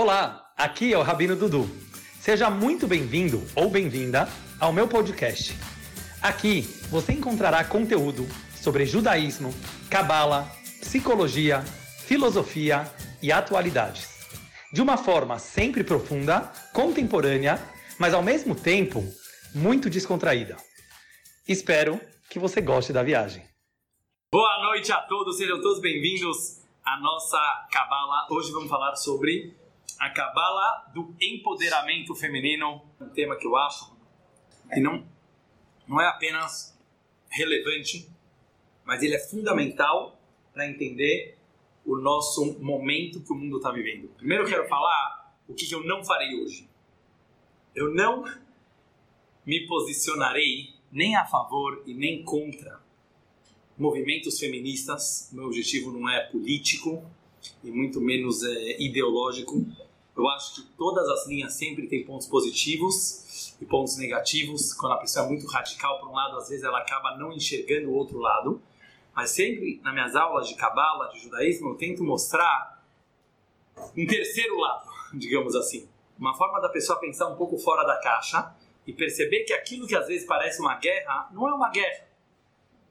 Olá, aqui é o Rabino Dudu. Seja muito bem-vindo ou bem-vinda ao meu podcast. Aqui você encontrará conteúdo sobre judaísmo, cabala, psicologia, filosofia e atualidades. De uma forma sempre profunda, contemporânea, mas ao mesmo tempo muito descontraída. Espero que você goste da viagem. Boa noite a todos, sejam todos bem-vindos à nossa cabala. Hoje vamos falar sobre a cabala do empoderamento feminino, um tema que eu acho que não, não é apenas relevante, mas ele é fundamental para entender o nosso momento que o mundo está vivendo. Primeiro eu quero falar o que, eu não farei hoje. Eu não me posicionarei nem a favor e nem contra movimentos feministas. Meu objetivo não é político e muito menos é ideológico. Eu acho que todas as linhas sempre têm pontos positivos e pontos negativos. Quando a pessoa é muito radical para um lado, às vezes ela acaba não enxergando o outro lado. Mas sempre nas minhas aulas de cabala, de judaísmo, eu tento mostrar um terceiro lado, digamos assim. Uma forma da pessoa pensar um pouco fora da caixa e perceber que aquilo que às vezes parece uma guerra não é uma guerra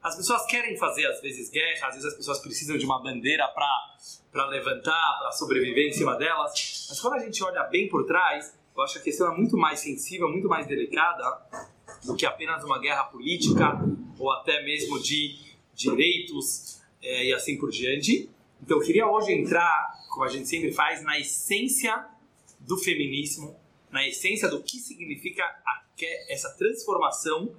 as pessoas querem fazer, às vezes, guerra, às vezes as pessoas precisam de uma bandeira para levantar, para sobreviver em cima delas. Mas quando a gente olha bem por trás, eu acho que a questão é muito mais sensível, muito mais delicada do que apenas uma guerra política ou até mesmo de direitos é, e assim por diante. Então eu queria hoje entrar, como a gente sempre faz, na essência do feminismo, na essência do que significa a, essa transformação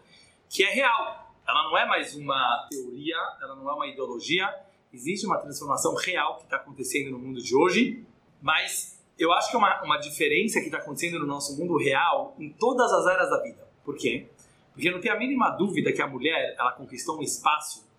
que é real ela não é mais uma teoria, ela não é uma ideologia. Existe uma transformação real que está acontecendo no mundo de hoje, mas eu acho que é uma, uma diferença que está acontecendo no nosso mundo real em todas as áreas da vida. Por quê? Porque não tem a mínima dúvida que a mulher ela conquistou um espaço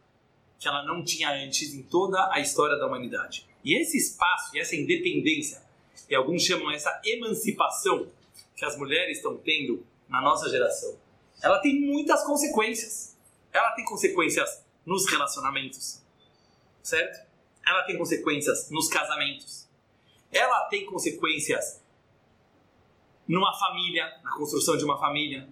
que ela não tinha antes em toda a história da humanidade. E esse espaço e essa independência, e alguns chamam essa emancipação que as mulheres estão tendo na nossa geração, ela tem muitas consequências ela tem consequências nos relacionamentos, certo? Ela tem consequências nos casamentos. Ela tem consequências numa família, na construção de uma família.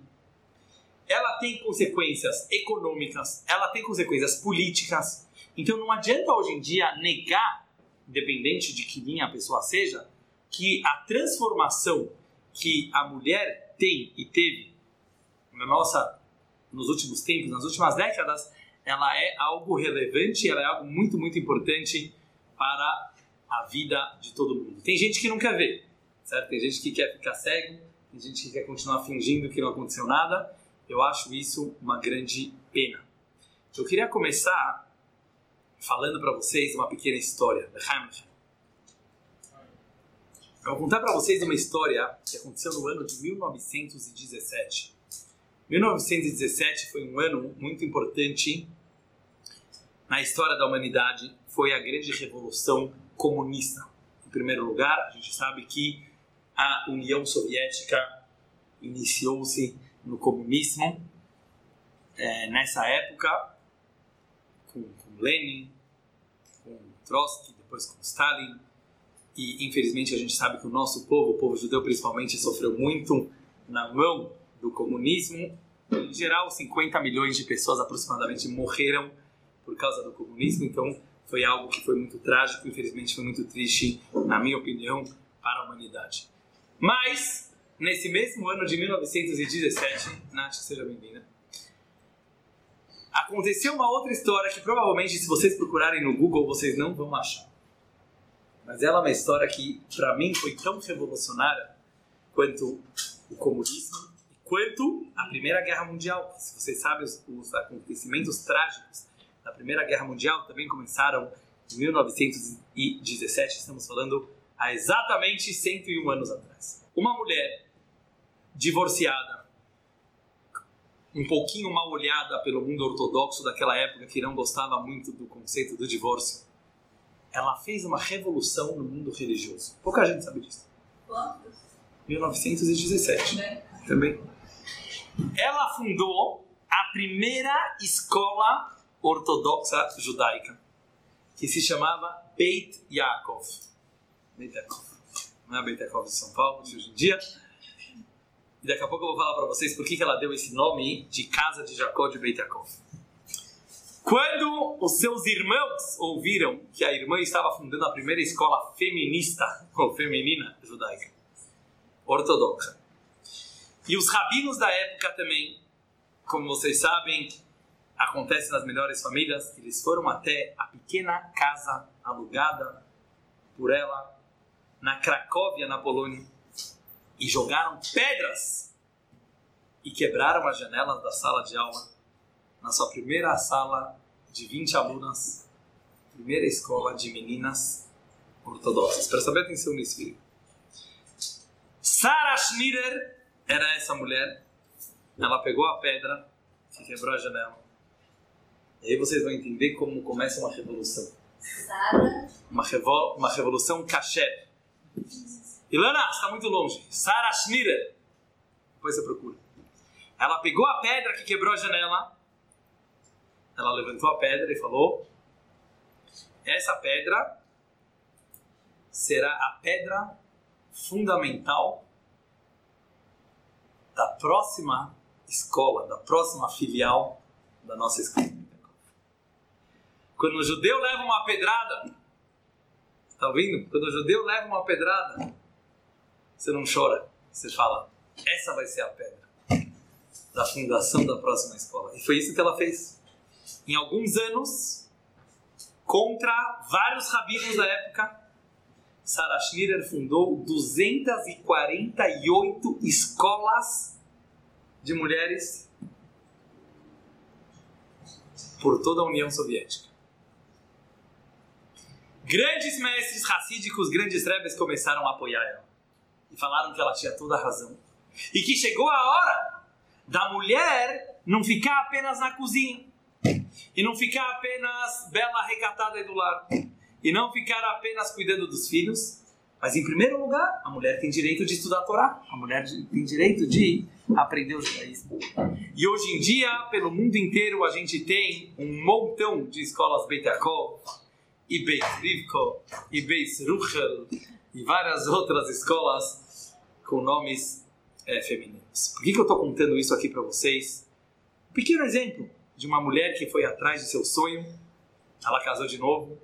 Ela tem consequências econômicas, ela tem consequências políticas. Então não adianta hoje em dia negar, independente de que linha a pessoa seja, que a transformação que a mulher tem e teve na nossa nos últimos tempos, nas últimas décadas, ela é algo relevante, ela é algo muito, muito importante para a vida de todo mundo. Tem gente que não quer ver, certo? Tem gente que quer ficar cego, tem gente que quer continuar fingindo que não aconteceu nada. Eu acho isso uma grande pena. Eu queria começar falando para vocês uma pequena história. Eu vou contar para vocês uma história que aconteceu no ano de 1917. 1917 foi um ano muito importante na história da humanidade. Foi a grande revolução comunista. Em primeiro lugar, a gente sabe que a União Soviética iniciou-se no comunismo é, nessa época com, com Lenin, com Trotsky, depois com Stalin. E infelizmente a gente sabe que o nosso povo, o povo judeu principalmente, sofreu muito na mão do comunismo. Em geral, 50 milhões de pessoas aproximadamente morreram por causa do comunismo, então foi algo que foi muito trágico, infelizmente foi muito triste, na minha opinião, para a humanidade. Mas, nesse mesmo ano de 1917, Nath, seja bem-vinda, aconteceu uma outra história que provavelmente, se vocês procurarem no Google, vocês não vão achar. Mas ela é uma história que, para mim, foi tão revolucionária quanto o comunismo quanto a Primeira Guerra Mundial. Se vocês sabem, os, os acontecimentos trágicos da Primeira Guerra Mundial também começaram em 1917, estamos falando há exatamente 101 anos atrás. Uma mulher divorciada, um pouquinho mal olhada pelo mundo ortodoxo daquela época, que não gostava muito do conceito do divórcio, ela fez uma revolução no mundo religioso. Pouca gente sabe disso. Quantos? 1917. É. Também ela fundou a primeira escola ortodoxa judaica, que se chamava Beit Yaakov. Beit Yaakov. não é Beit Yaakov de São Paulo, de hoje em dia. E daqui a pouco eu vou falar para vocês por que ela deu esse nome de Casa de Jacó de Beit Yaakov. Quando os seus irmãos ouviram que a irmã estava fundando a primeira escola feminista, ou feminina judaica, ortodoxa, e os rabinos da época também, como vocês sabem, acontece nas melhores famílias, eles foram até a pequena casa alugada por ela na Cracóvia, na Polônia, e jogaram pedras e quebraram as janelas da sala de aula na sua primeira sala de 20 alunas, primeira escola de meninas ortodoxas. Presta bem atenção nisso, filho. Sarah Schneider era essa mulher. Ela pegou a pedra que quebrou a janela. E aí vocês vão entender como começa uma revolução. Uma, revol uma revolução kasher. Ilana, está muito longe. Sarah Schneider. Depois você procura. Ela pegou a pedra que quebrou a janela. Ela levantou a pedra e falou: Essa pedra será a pedra fundamental da próxima escola, da próxima filial da nossa escola. Quando o judeu leva uma pedrada, está ouvindo? Quando o judeu leva uma pedrada, você não chora, você fala: essa vai ser a pedra da fundação da próxima escola. E foi isso que ela fez. Em alguns anos, contra vários rabinos da época, Sarah Schneeder fundou 248 escolas de mulheres por toda a União Soviética. Grandes mestres racídicos, grandes rebes começaram a apoiar ela e falaram que ela tinha toda a razão e que chegou a hora da mulher não ficar apenas na cozinha e não ficar apenas bela recatada do lar e não ficar apenas cuidando dos filhos, mas em primeiro lugar, a mulher tem direito de estudar a Torá, a mulher tem direito de aprender o judaísmo. E hoje em dia, pelo mundo inteiro, a gente tem um montão de escolas Beit Yaakov, e Beit Rivko, e Beit Ruchel, e várias outras escolas com nomes é, femininos. Por que, que eu estou contando isso aqui para vocês? Um pequeno exemplo de uma mulher que foi atrás de seu sonho, ela casou de novo,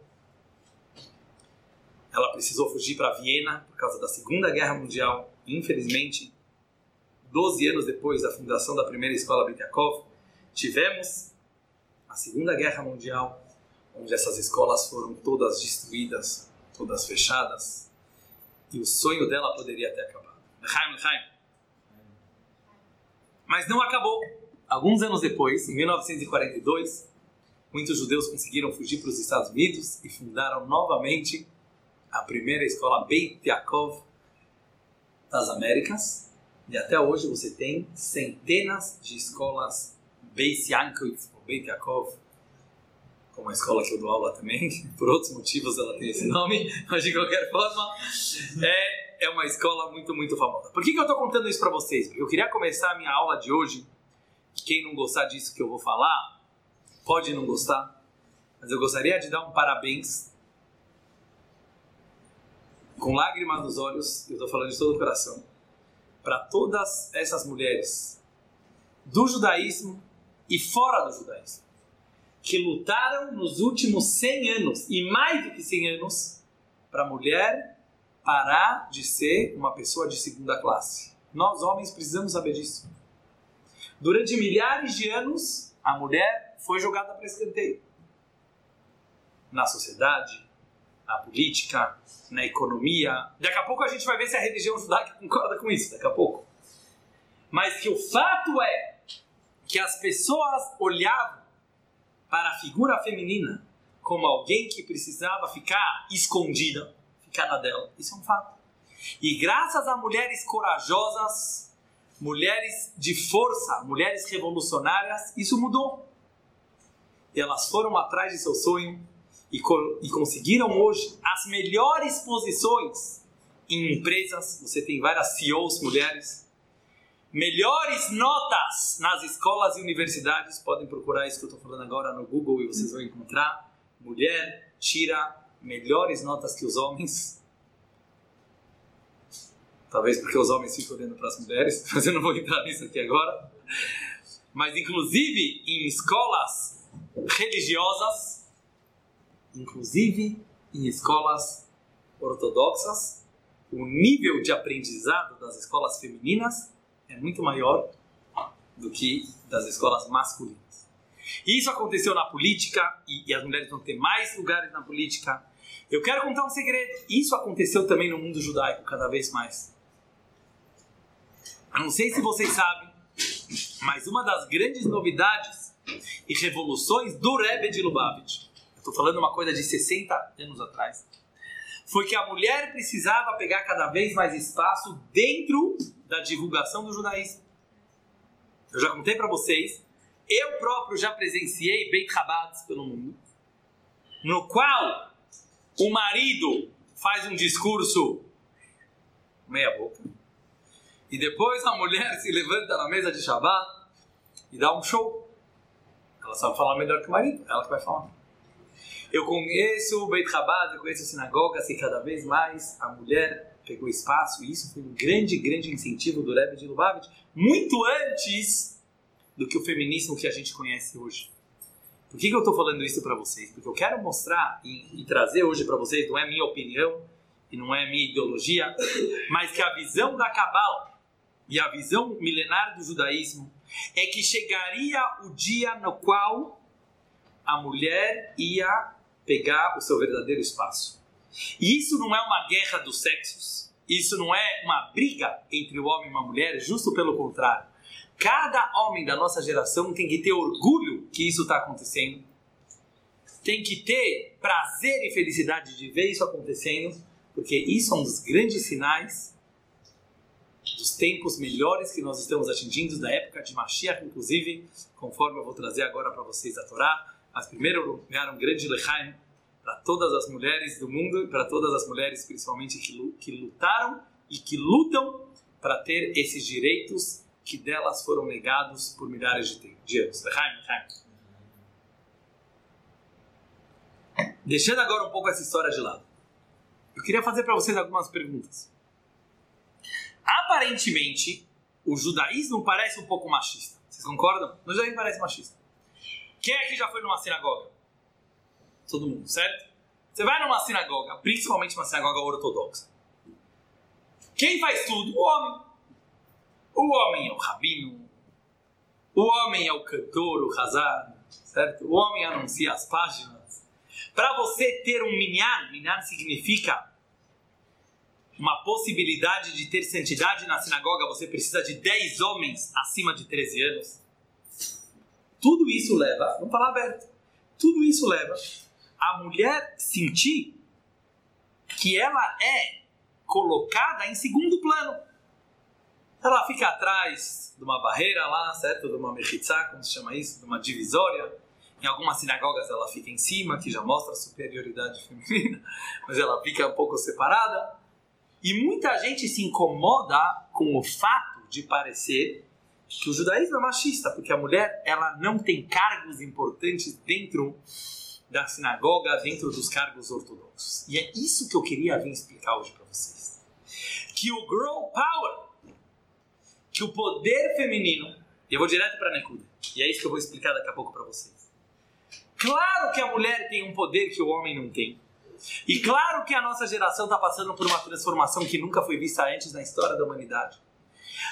ela precisou fugir para Viena por causa da Segunda Guerra Mundial. Infelizmente, 12 anos depois da fundação da primeira escola Bitiakov, tivemos a Segunda Guerra Mundial, onde essas escolas foram todas destruídas, todas fechadas, e o sonho dela poderia ter acabado. Mas não acabou. Alguns anos depois, em 1942, muitos judeus conseguiram fugir para os Estados Unidos e fundaram novamente a primeira escola Beit Yaakov das Américas. E até hoje você tem centenas de escolas Beit Yankov, ou Beit Yaakov, como a escola que eu dou aula também, por outros motivos ela tem esse nome, mas de qualquer forma é, é uma escola muito, muito famosa. Por que, que eu estou contando isso para vocês? Porque eu queria começar a minha aula de hoje, quem não gostar disso que eu vou falar, pode não gostar, mas eu gostaria de dar um parabéns com lágrimas nos olhos, eu estou falando de todo o coração, para todas essas mulheres do judaísmo e fora do judaísmo, que lutaram nos últimos 100 anos e mais do que 100 anos para a mulher parar de ser uma pessoa de segunda classe. Nós, homens, precisamos saber disso. Durante milhares de anos, a mulher foi jogada para escanteio. Na sociedade, na política, na economia. Daqui a pouco a gente vai ver se a religião judaica concorda com isso, daqui a pouco. Mas que o fato é que as pessoas olhavam para a figura feminina como alguém que precisava ficar escondida, ficar na dela. Isso é um fato. E graças a mulheres corajosas, mulheres de força, mulheres revolucionárias, isso mudou. E elas foram atrás de seu sonho, e, e conseguiram hoje as melhores posições em empresas, você tem várias CEOs mulheres, melhores notas nas escolas e universidades, podem procurar isso que eu estou falando agora no Google e vocês vão encontrar. Mulher tira melhores notas que os homens Talvez porque os homens ficam olhando para as mulheres, mas eu não vou entrar nisso aqui agora. Mas, inclusive, em escolas religiosas, inclusive em escolas ortodoxas, o nível de aprendizado das escolas femininas é muito maior do que das escolas masculinas. E isso aconteceu na política, e, e, as mulheres vão ter mais lugares na política. Eu quero contar um segredo: isso aconteceu também no mundo judaico, cada vez mais. Eu não sei se vocês sabem, mas uma das grandes novidades e revoluções do Rebbe de Lubavitch, estou falando uma coisa de 60 anos atrás, foi que a mulher precisava pegar cada vez mais espaço dentro da divulgação do judaísmo. Eu já contei para vocês, eu próprio já presenciei Beit Rabads pelo mundo, no qual o marido faz um discurso meia boca, e depois a mulher se levanta na mesa de Shabbat e dá um show. Ela sabe falar melhor que o marido, ela que vai falar. Eu conheço o Beit Chabad, eu conheço a sinagoga, assim, cada vez mais a mulher pegou espaço e isso foi um grande, grande incentivo do Rebbe de Lubavitch, muito antes do que o feminismo que a gente conhece hoje. Por que, que eu estou falando isso para vocês? Porque eu quero mostrar e, e trazer hoje para vocês, não é minha opinião e não é minha ideologia, mas que a visão da Kabbalah e a visão milenar do judaísmo é que chegaria o dia no qual a mulher ia pegar o seu verdadeiro espaço. E isso não é uma guerra dos sexos, isso não é uma briga entre o homem e uma mulher, justo pelo contrário. Cada homem da nossa geração tem que ter orgulho que isso está acontecendo, tem que ter prazer e felicidade de ver isso acontecendo, porque isso é um dos grandes sinais dos tempos melhores que nós estamos atingindo, da época de Mashiach, inclusive, conforme eu vou trazer agora para vocês a Torá. Mas primeiro lugar, um grande lechaim para todas as mulheres do mundo e para todas as mulheres, principalmente, que, que lutaram e que lutam para ter esses direitos que delas foram negados por milhares de, de anos. Lechaim, lechaim. Deixando agora um pouco essa história de lado, eu queria fazer para vocês algumas perguntas. Aparentemente, o judaísmo parece um pouco machista. Vocês concordam? O judaísmo parece machista. Quem aqui já foi numa sinagoga? Todo mundo, certo? Você vai numa sinagoga, principalmente uma sinagoga ortodoxa. Quem faz tudo? O homem. O homem é o rabino. O homem é o cantor, o razar, certo? O homem anuncia as páginas. Para você ter um minyan, minyan significa uma possibilidade de ter santidade na sinagoga, você precisa de 10 homens acima de 13 anos. Tudo isso leva, vamos falar aberto, tudo isso leva a mulher sentir que ela é colocada em segundo plano. Ela fica atrás de uma barreira lá, certo? De uma mechitzá, como se chama isso, de uma divisória. Em algumas sinagogas ela fica em cima, que já mostra a superioridade feminina, mas ela fica um pouco separada. E muita gente se incomoda com o fato de parecer que o judaísmo é machista, porque a mulher ela não tem cargos importantes dentro da sinagoga, dentro dos cargos ortodoxos. E é isso que eu queria vir explicar hoje para vocês. Que o girl power, que o poder feminino, eu vou direto para Nekuda, e é isso que eu vou explicar daqui a pouco para vocês. Claro que a mulher tem um poder que o homem não tem. E claro que a nossa geração está passando por uma transformação que nunca foi vista antes na história da humanidade.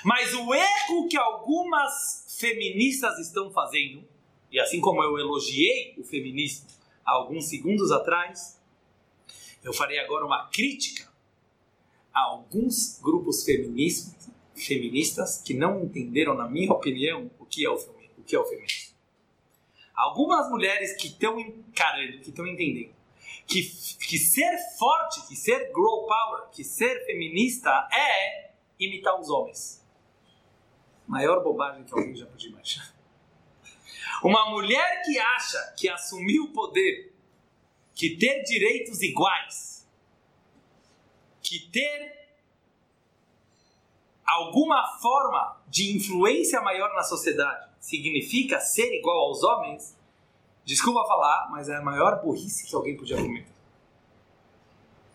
Mas o erro que algumas feministas estão fazendo, e assim como eu elogiei o feminismo há alguns segundos atrás, eu farei agora uma crítica a alguns grupos feministas, que não entenderam, na minha opinião, o que é o, o, que é o feminismo. Algumas mulheres que estão encarando, que estão entendendo que, que ser forte, que ser girl power, que ser feminista é imitar os homens. Maior bobagem que alguém já podia imaginar. Uma mulher que acha que assumir o poder, que ter direitos iguais, que ter alguma forma de influência maior na sociedade significa ser igual aos homens, Desculpa falar, mas é a maior burrice que alguém podia cometer.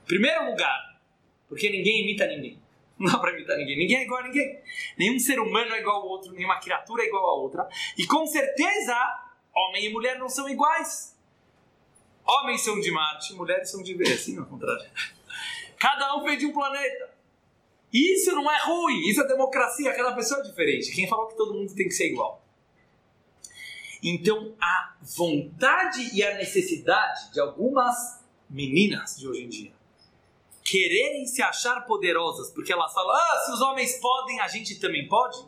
Primeiro lugar, porque ninguém imita ninguém. Não dá para imitar ninguém. Ninguém é igual a ninguém. Nenhum ser humano é igual ao outro, nenhuma criatura é igual a outra. E com certeza, homem e mulher não são iguais. Homens são de Marte, mulheres são de Vênus, assim ao contrário. Cada um veio de um planeta. Isso não é ruim, isso é democracia, cada pessoa é diferente. Quem falou que todo mundo tem que ser igual? Então, a vontade e a necessidade de algumas meninas de hoje em dia quererem se achar poderosas, porque elas falam, ah, se os homens podem, a gente também pode. Você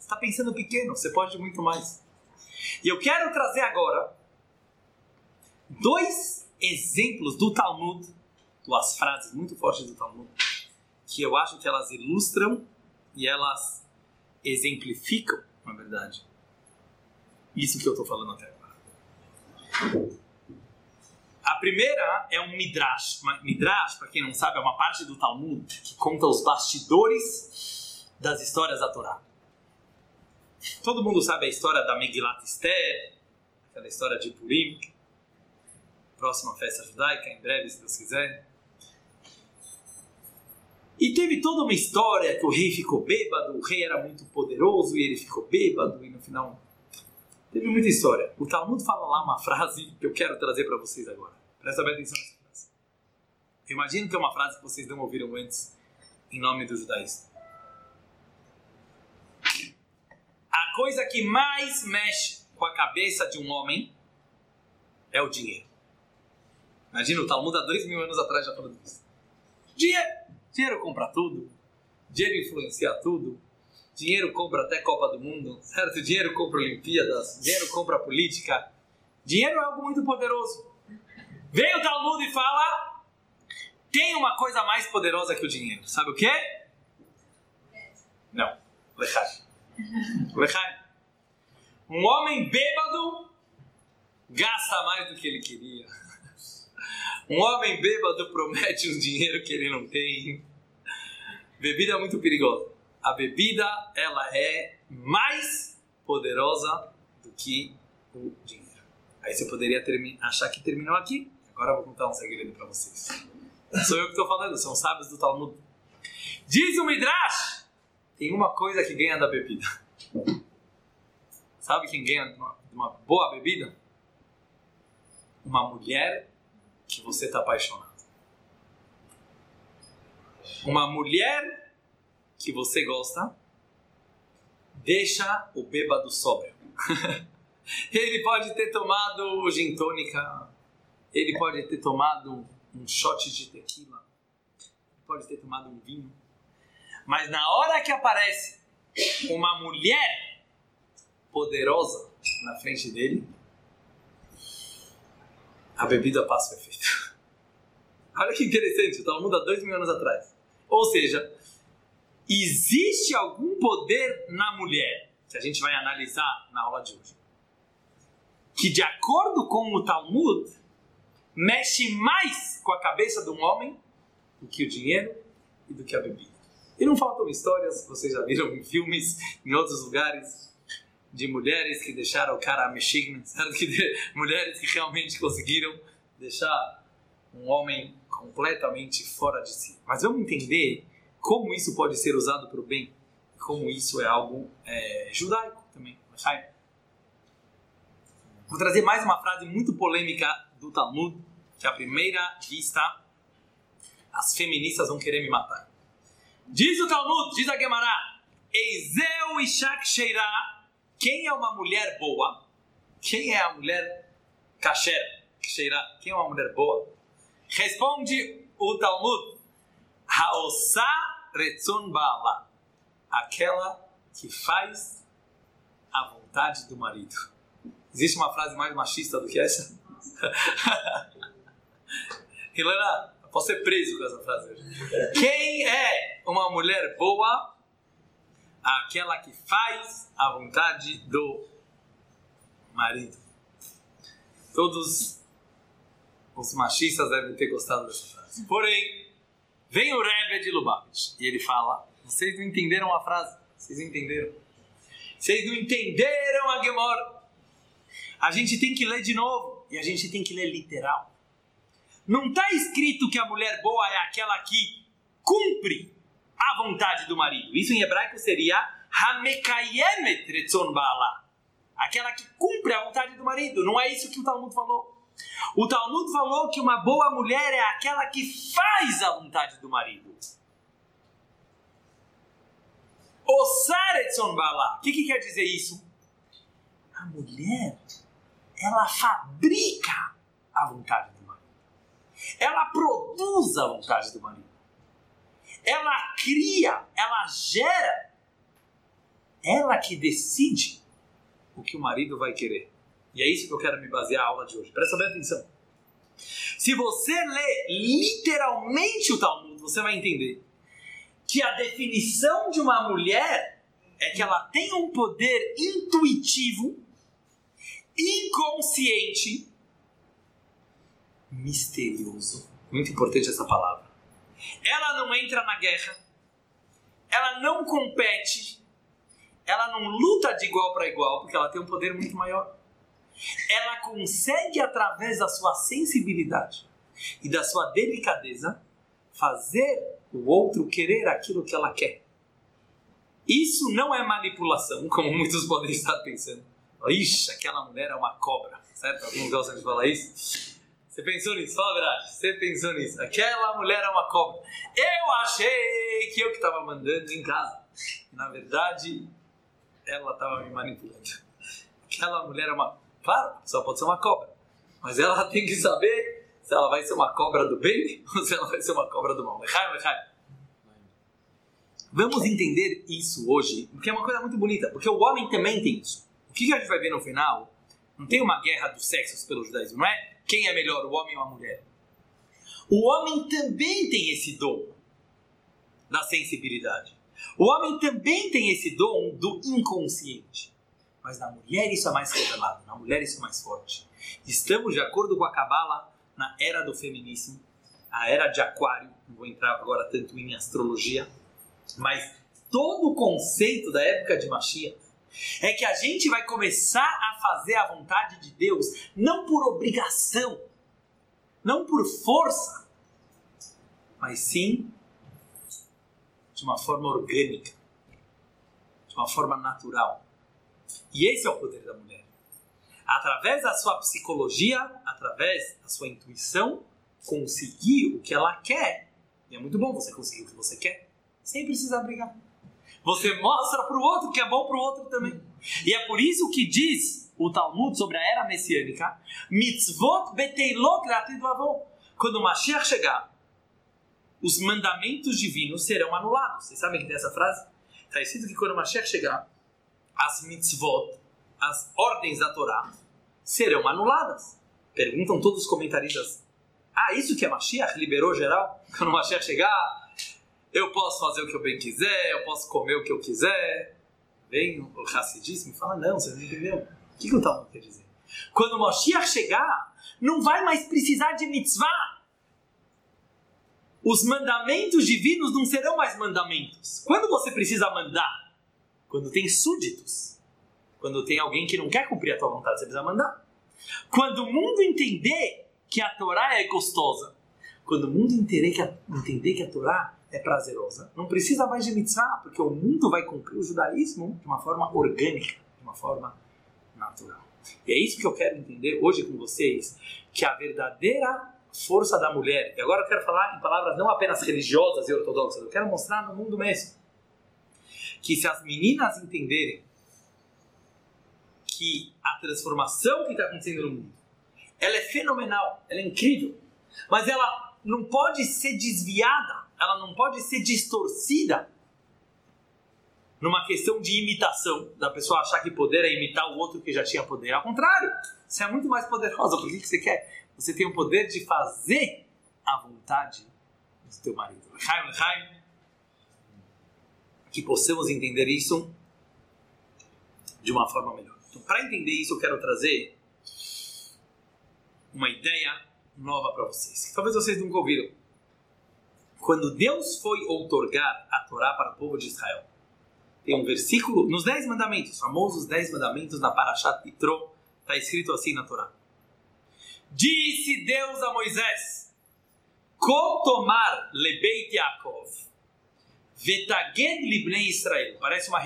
está pensando pequeno, você pode muito mais. E eu quero trazer agora dois exemplos do Talmud, duas frases muito fortes do Talmud, que eu acho que elas ilustram e elas exemplificam, na verdade, isso que eu estou falando até agora. A primeira é um Midrash. Midrash, para quem não sabe, é uma parte do Talmud que conta os bastidores das histórias da Torá. Todo mundo sabe a história da Megilat Esther, aquela história de Purim, próxima festa judaica, em breve, se Deus quiser. E teve toda uma história que o rei ficou bêbado, o rei era muito poderoso e ele ficou bêbado, e no final Teve muita história. O Talmud fala lá uma frase que eu quero trazer para vocês agora. Presta bem atenção nessa frase. Eu imagino que é uma frase que vocês não ouviram antes em nome do judaísmo. A coisa que mais mexe com a cabeça de um homem é o dinheiro. Imagina, o Talmud há dois mil anos atrás já falando disso. Dinheiro. Dinheiro compra tudo. Dinheiro influencia tudo. Dinheiro compra até Copa do Mundo, certo? Dinheiro compra Olimpíadas, dinheiro compra política. Dinheiro é algo muito poderoso. Vem o Talmud e fala: tem uma coisa mais poderosa que o dinheiro. Sabe o quê? Não. Lechai. Lechai. Um homem bêbado gasta mais do que ele queria. Um homem bêbado promete um dinheiro que ele não tem. Bebida é muito perigosa a bebida ela é mais poderosa do que o dinheiro. Aí você poderia achar que terminou aqui. Agora eu vou contar um segredo para vocês. Sou eu que estou falando, são sábios do Talmud. Diz o Midrash: tem uma coisa que ganha da bebida. Sabe quem ganha de uma, de uma boa bebida? Uma mulher que você está apaixonado. Uma mulher que você gosta, deixa o bêbado sóbrio. ele pode ter tomado gin tônica, ele pode ter tomado um shot de tequila, pode ter tomado um vinho. Mas na hora que aparece uma mulher poderosa na frente dele, a bebida passa o efeito. Olha que interessante, o Talmud há dois mil anos atrás. Ou seja, existe algum poder na mulher, que a gente vai analisar na aula de hoje, que de acordo com o Talmud, mexe mais com a cabeça de um homem do que o dinheiro e do que a bebida. E não faltam histórias, vocês já viram em filmes, em outros lugares, de mulheres que deixaram o cara de, mulheres que realmente conseguiram deixar um homem completamente fora de si. Mas vamos entender como isso pode ser usado para o bem, como isso é algo é, judaico também. Vou trazer mais uma frase muito polêmica do Talmud, que à primeira vista as feministas vão querer me matar. Diz o Talmud, diz a Gemara, Eizeu Ishak Sheirah, quem é uma mulher boa? Quem é a mulher kasher? Sheirah, quem é uma mulher boa? Responde o Talmud, Haossá Retzon Bala, aquela que faz a vontade do marido. Existe uma frase mais machista do que essa? Helena, posso ser preso com essa frase hoje. Quem é uma mulher boa? Aquela que faz a vontade do marido. Todos os machistas devem ter gostado dessa frase. Porém, Vem o Rebbe de Lubavitch e ele fala: Vocês não entenderam a frase? Vocês entenderam? Vocês não entenderam a Gemora? A gente tem que ler de novo e a gente tem que ler literal. Não está escrito que a mulher boa é aquela que cumpre a vontade do marido. Isso em hebraico seria Hamekayemet Retzon Baala. Aquela que cumpre a vontade do marido. Não é isso que o Talmud falou. O Talmud falou que uma boa mulher é aquela que faz a vontade do marido. Osar Etzon Baala. O que, que quer dizer isso? A mulher, ela fabrica a vontade do marido. Ela produz a vontade do marido. Ela cria, ela gera. Ela que decide o que o marido vai querer. E é isso que eu quero me basear a aula de hoje. Presta bem atenção. Se você lê literalmente o Talmud, você vai entender que a definição de uma mulher é que ela tem um poder intuitivo, inconsciente, misterioso. Muito importante essa palavra. Ela não entra na guerra, ela não compete, ela não luta de igual para igual, porque ela tem um poder muito maior. Ela consegue, através da sua sensibilidade e da sua delicadeza, fazer o outro querer aquilo que ela quer. Isso não é manipulação, como muitos podem estar pensando. Ixi, aquela mulher é uma cobra, certo? Alguns gostam de falar isso. Você pensou nisso? Fala a verdade. Você pensou nisso. Aquela mulher é uma cobra. Eu achei que eu que estava mandando em casa. Na verdade, ela estava me manipulando. Aquela mulher é uma. Claro, só pode ser uma cobra. Mas ela tem que saber se ela vai ser uma cobra do bem ou se ela vai ser uma cobra do mal. Vamos entender isso hoje, porque é uma coisa muito bonita. Porque o homem também tem isso. O que a gente vai ver no final? Não tem uma guerra dos sexos pelo judaísmo, não é? Quem é melhor, o homem ou a mulher? O homem também tem esse dom da sensibilidade. O homem também tem esse dom do inconsciente. Mas na mulher isso é mais revelado, na mulher isso é mais forte. Estamos, de acordo com a Kabbalah, na era do feminismo, a era de Aquário. Não vou entrar agora tanto em astrologia, mas todo o conceito da época de Mashiach é que a gente vai começar a fazer a vontade de Deus não por obrigação, não por força, mas sim de uma forma orgânica, de uma forma natural. E esse é o poder da mulher. Através da sua psicologia, através da sua intuição, conseguir o que ela quer. E é muito bom você conseguir o que você quer, sem precisar brigar. Você mostra para o outro que é bom para o outro também. E é por isso que diz o Talmud sobre a era messiânica: mitzvot beteilot avô. Quando o Mashiach chegar, os mandamentos divinos serão anulados. Vocês sabem que tem essa frase? Está escrito que quando o Mashiach chegar, as mitzvot, as ordens da Torá, serão anuladas. Perguntam todos os comentaristas: Ah, isso que é Mashiach? Liberou geral? Quando o Mashiach chegar, eu posso fazer o que eu bem quiser, eu posso comer o que eu quiser. Vem o racidismo e fala, não, você não entendeu. O que, que o Talmud quer dizer? Quando o Moshiach chegar, não vai mais precisar de mitzvah. Os mandamentos divinos não serão mais mandamentos. Quando você precisa mandar? Quando tem súditos. Quando tem alguém que não quer cumprir a tua vontade, você precisa mandar. Quando o mundo entender que a Torá é gostosa, quando o mundo entender que a, entender que a Torá é prazerosa. Não precisa mais de mitzvah, porque o mundo vai cumprir o judaísmo de uma forma orgânica, de uma forma natural. E é isso que eu quero entender hoje com vocês, que a verdadeira força da mulher, e agora eu quero falar em palavras não apenas religiosas e ortodoxas, eu quero mostrar no mundo mesmo, que se as meninas entenderem que a transformação que está acontecendo no mundo, ela é fenomenal, ela é incrível, mas ela não pode ser desviada ela não pode ser distorcida numa questão de imitação, da pessoa achar que poder é imitar o outro que já tinha poder. Ao contrário, você é muito mais poderosa. Por que você quer? Você tem o poder de fazer a vontade do teu marido. Que possamos entender isso de uma forma melhor. Então, para entender isso, eu quero trazer uma ideia nova para vocês. Talvez vocês nunca ouviram quando Deus foi outorgar a Torá para o povo de Israel. Tem um versículo nos Dez Mandamentos, famosos Dez Mandamentos na Parashat Yitro, está escrito assim na Torá. Disse Deus a Moisés: Kotomar lebeit Yaakov, Vetaged libnei Israel. Parece uma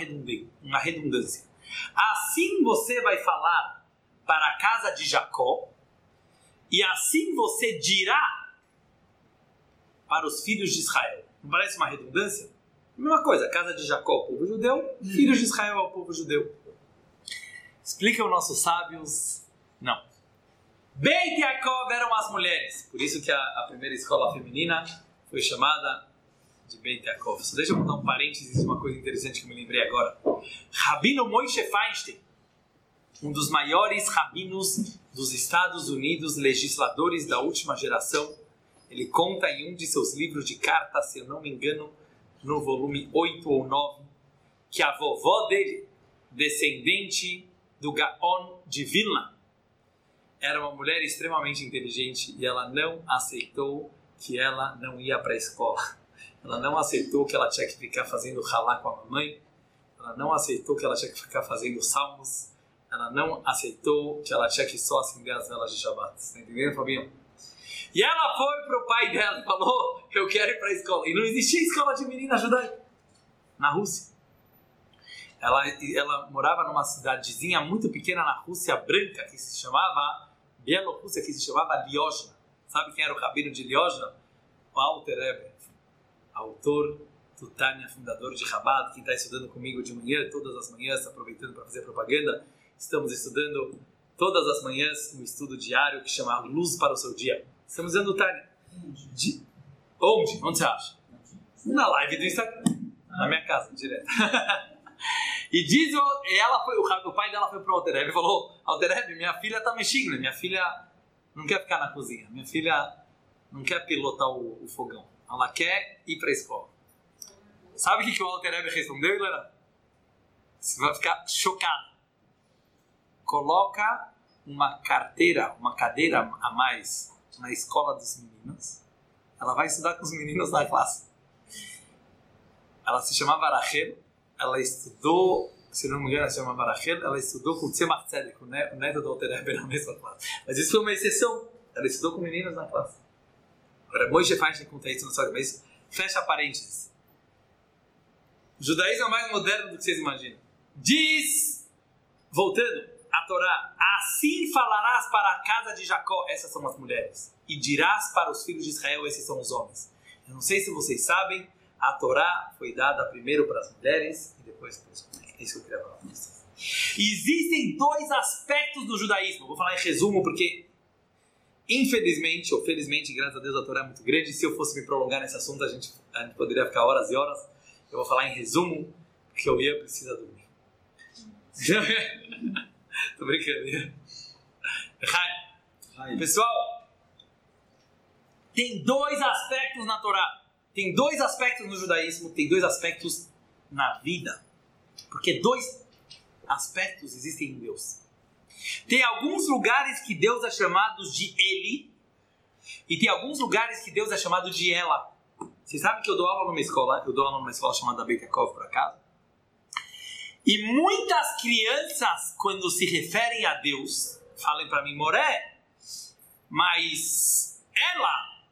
uma redundância. Assim você vai falar para a casa de Jacó, e assim você dirá para os filhos de Israel. Não parece uma redundância? Mesma coisa, casa de Jacó, povo judeu, filhos de Israel, o povo judeu. Explicam nossos sábios? Não. Beit Yaakov eram as mulheres. Por isso que a, a primeira escola feminina foi chamada de Beit Yaakov. Deixa eu contar um parênteses uma coisa interessante que eu me lembrei agora. Rabino Moshe Feinstein, um dos maiores rabinos dos Estados Unidos, legisladores da última geração, ele conta em um de seus livros de cartas, se eu não me engano, no volume 8 ou 9, que a vovó dele, descendente do Gaon de Vilna, era uma mulher extremamente inteligente e ela não aceitou que ela não ia para a escola. Ela não aceitou que ela tinha que ficar fazendo ralá com a mamãe. Ela não aceitou que ela tinha que ficar fazendo salmos. Ela não aceitou que ela tinha que só acender as velas de Shabbat. Está entendendo, Fabinho? E ela foi pro pai dela e falou: Eu quero ir para a escola. E não existia escola de menina judaica na Rússia. Ela, ela morava numa cidadezinha muito pequena na Rússia branca que se chamava Bielorrússia, que se chamava Liozna. Sabe quem era o rabino de Liozna? O Alter Eber, autor do Tânia, fundador de Rabat, que está estudando comigo de manhã, todas as manhãs, aproveitando para fazer propaganda. Estamos estudando todas as manhãs um estudo diário que chama Luz para o Seu Dia. Estamos usando o Tânia. De... Onde? Onde você acha? Na live do Instagram. Na minha casa, direto. e diz, ela foi, o pai dela foi pro Altereb e falou: Altereb, minha filha tá mexendo, minha filha não quer ficar na cozinha, minha filha não quer pilotar o, o fogão, ela quer ir pra escola. Sabe o que, que o Altereb respondeu, Helena? Você vai ficar chocado. Coloca uma carteira, uma cadeira a mais na escola dos meninos. Ela vai estudar com os meninos na classe. Ela se chamava Rachel. Ela estudou, se não me engano, ela se chamava Rachel. Ela estudou com Tzemach Tzedek, o neto do Alter Rebbe, na mesma classe. Mas isso foi uma exceção. Ela estudou com meninos na classe. Agora, Moshe Feinstein conta isso no seu mas fecha parênteses. O judaísmo é mais moderno do que vocês imaginam. Diz, voltando, a Torá: Assim falarás para a casa de Jacó, essas são as mulheres, e dirás para os filhos de Israel, esses são os homens. Eu não sei se vocês sabem, a Torá foi dada primeiro para as mulheres e depois para os homens. É isso que eu queria falar para vocês. Existem dois aspectos do judaísmo. Vou falar em resumo porque, infelizmente, ou felizmente, graças a Deus, a Torá é muito grande. Se eu fosse me prolongar nesse assunto, a gente, a gente poderia ficar horas e horas. Eu vou falar em resumo, porque o Ian precisa dormir. Tô brincando. Pessoal, tem dois aspectos na Torá. Tem dois aspectos no judaísmo, tem dois aspectos na vida. Porque dois aspectos existem em Deus. Tem alguns lugares que Deus é chamado de Ele, e tem alguns lugares que Deus é chamado de Ela. Vocês sabem que eu dou aula numa escola, eu dou aula numa escola chamada Beit Yaakov, por acaso? E muitas crianças, quando se referem a Deus, falam para mim, Moré, mas ela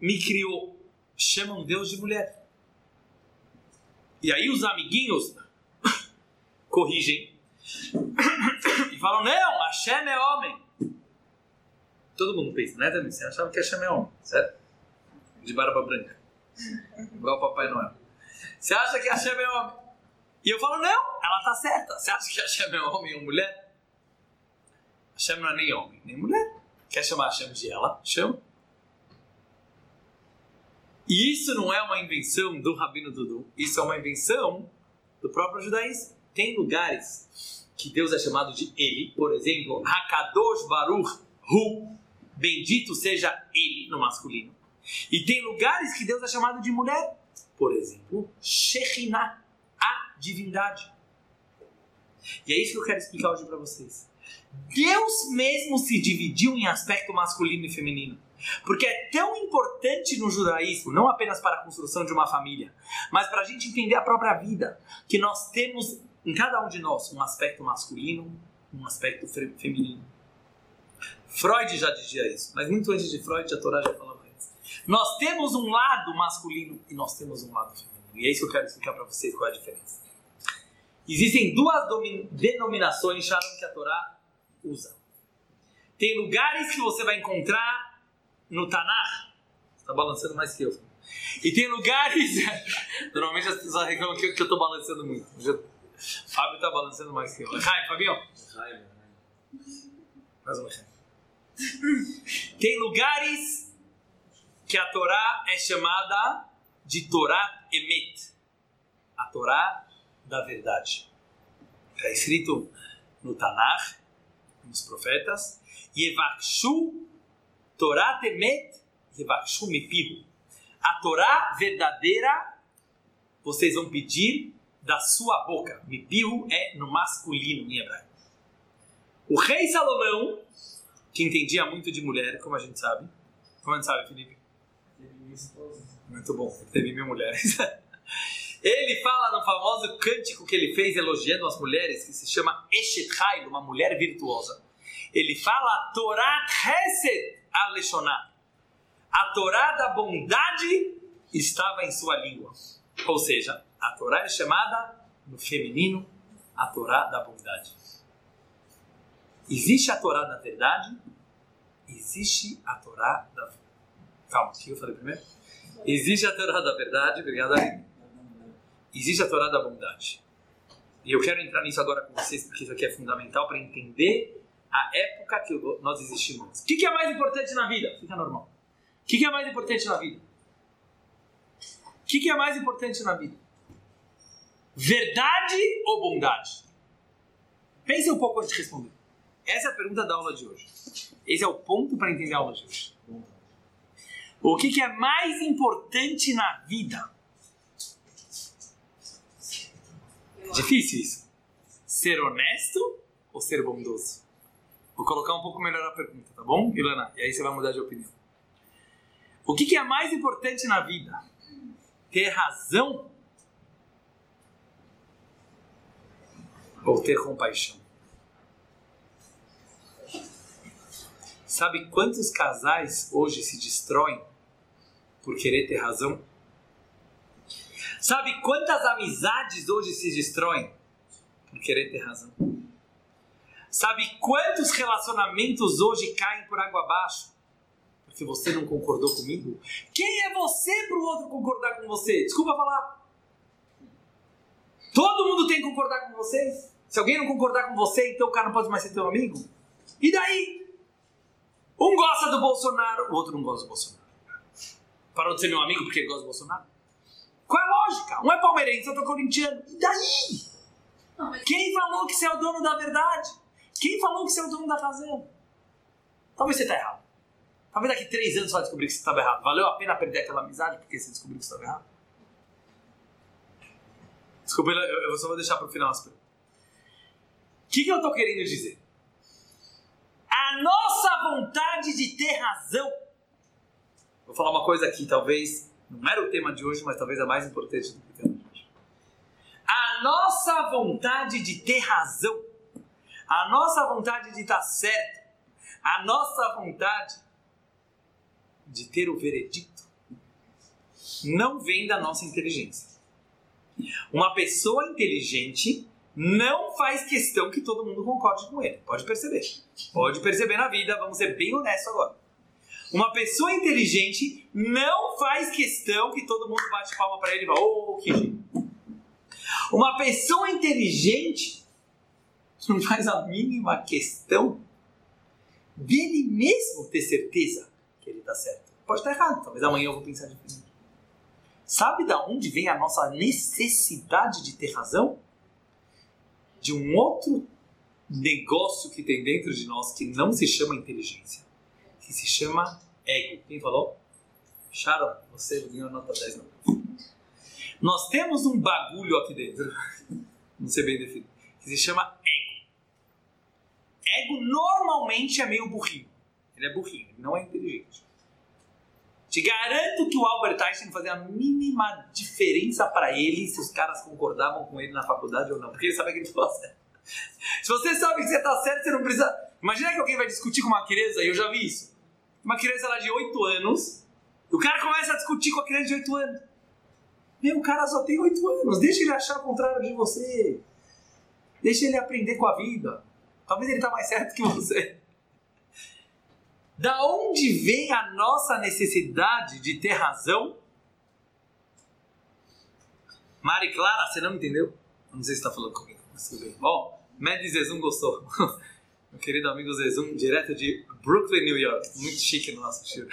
me criou. Chamam Deus de mulher. E aí os amiguinhos corrigem e falam: Não, Hashem é homem. Todo mundo pensa, né, Dani? Você achava que Hashem é homem, certo? De barba branca. Igual o Papai Noel. Você acha que Hashem é homem? E eu falo, não, ela tá certa. Você acha que Hashem é homem ou mulher? Hashem não é nem homem, nem mulher. Quer chamar Hashem de ela? Chama. E isso não é uma invenção do Rabino Dudu. Isso é uma invenção do próprio judaísmo. Tem lugares que Deus é chamado de Ele. Por exemplo, Hakadosh Baruch Hu. Bendito seja Ele, no masculino. E tem lugares que Deus é chamado de mulher. Por exemplo, Shekhinah divindade. E é isso que eu quero explicar hoje para vocês. Deus mesmo se dividiu em aspecto masculino e feminino. Porque é tão importante no judaísmo, não apenas para a construção de uma família, mas para a gente entender a própria vida, que nós temos em cada um de nós um aspecto masculino, um aspecto feminino. Freud já dizia isso, mas muito antes de Freud, a Torá já falava isso. Nós temos um lado masculino e nós temos um lado feminino. E é isso que eu quero explicar para vocês qual é a diferença. Existem duas denominações Shalom que a Torá usa. Tem lugares que você vai encontrar no Tanakh. Está balançando mais que eu. E tem lugares. Normalmente as pessoas reclamam que eu estou balançando muito. Fábio está balançando mais que eu. Ai, Fabinho. Mais uma Tem lugares que a Torá é chamada de Torá Emet. A Torá da verdade. Está escrito no Tanakh, nos profetas, Yevakshu Torá Emet Yevakshu Mipihu. A Torá verdadeira vocês vão pedir da sua boca. Mipihu é no masculino em hebraico. O rei Salomão, que entendia muito de mulher, como a gente sabe. Como a gente sabe, Felipe? Muito bom, teve mil mulheres. Ele fala no famoso cântico que ele fez elogiando as mulheres, que se chama Eshet uma mulher virtuosa. Ele fala Torah Hesed Aleshonah. A Torá da bondade estava em sua língua. Ou seja, a Torá é chamada no feminino a Torá da bondade. Existe a Torá da verdade, existe a Torá da. Calma, o que eu falei primeiro? Existe a Torá da verdade, obrigado, Ari. Existe a Torá da bondade. E eu quero entrar nisso agora com vocês, porque isso aqui é fundamental para entender a época que nós existimos. O que é mais importante na vida? Fica normal. O que é mais importante na vida? O que é mais importante na vida? Verdade ou bondade? Pense um pouco antes de responder. Essa é a pergunta da aula de hoje. Esse é o ponto para entender a aula de hoje. O que é mais importante na vida? Difícil isso. Ser honesto ou ser bondoso? Vou colocar um pouco melhor a pergunta, tá bom, Ilana? E aí você vai mudar de opinião. O que, que é mais importante na vida? Ter razão ou ter compaixão? Sabe quantos casais hoje se destroem por querer ter razão? Sabe quantas amizades hoje se destroem por querer ter razão? Sabe quantos relacionamentos hoje caem por água abaixo? Porque você não concordou comigo? Quem é você para o outro concordar com você? Desculpa falar. Todo mundo tem que concordar com você? Se alguém não concordar com você, então o cara não pode mais ser teu amigo? E daí? Um gosta do Bolsonaro, o outro não gosta do Bolsonaro. Parou de ser meu amigo porque ele gosta do Bolsonaro? Qual é a lógica? Um é palmeirense, outro é corintiano. E daí? Quem falou que você é o dono da verdade? Quem falou que você é o dono da razão? Talvez você está errado. Talvez daqui três anos você vai descobrir que você estava errado. Valeu a pena perder aquela amizade porque você descobriu que você estava errado? Desculpa, eu só vou deixar para o final as perguntas. O que, que eu estou querendo dizer? A nossa vontade de ter razão. Vou falar uma coisa aqui, talvez não era o tema de hoje, mas talvez a mais importante do tema de hoje. A nossa vontade de ter razão a nossa vontade de estar certo, a nossa vontade de ter o veredito, não vem da nossa inteligência. Uma pessoa inteligente não faz questão que todo mundo concorde com ele. Pode perceber. Pode perceber na vida, vamos ser bem honestos agora. Uma pessoa inteligente não faz questão que todo mundo bate palma para ele e fala, oh, que gênio. Uma pessoa inteligente não faz a mínima questão dele mesmo ter certeza que ele está certo. Pode estar errado, talvez amanhã eu vou pensar diferente. Sabe da onde vem a nossa necessidade de ter razão? De um outro negócio que tem dentro de nós que não se chama inteligência, que se chama ego. Quem falou? Sharon, você ganhou nota 10 não. Nós temos um bagulho aqui dentro, não sei bem definido, que se chama ego normalmente é meio burrinho. Ele é burrinho, ele não é inteligente. Te garanto que o Albert Einstein fazia a mínima diferença para ele se os caras concordavam com ele na faculdade ou não, porque ele sabia que ele estava certo. Se você sabe que você está certo, você não precisa. Imagina que alguém vai discutir com uma criança, e eu já vi isso. Uma criança lá de 8 anos, o cara começa a discutir com a criança de 8 anos. Meu, o cara só tem oito anos, deixa ele achar o contrário de você. Deixa ele aprender com a vida. Talvez ele tá mais certo que você. Da onde vem a nossa necessidade de ter razão? Mari Clara, você não entendeu? Não sei se está falando comigo, mas bem. Ó, oh, Mad Zezum gostou. Meu querido amigo Zezum, direto de Brooklyn, New York. Muito chique no nosso estilo.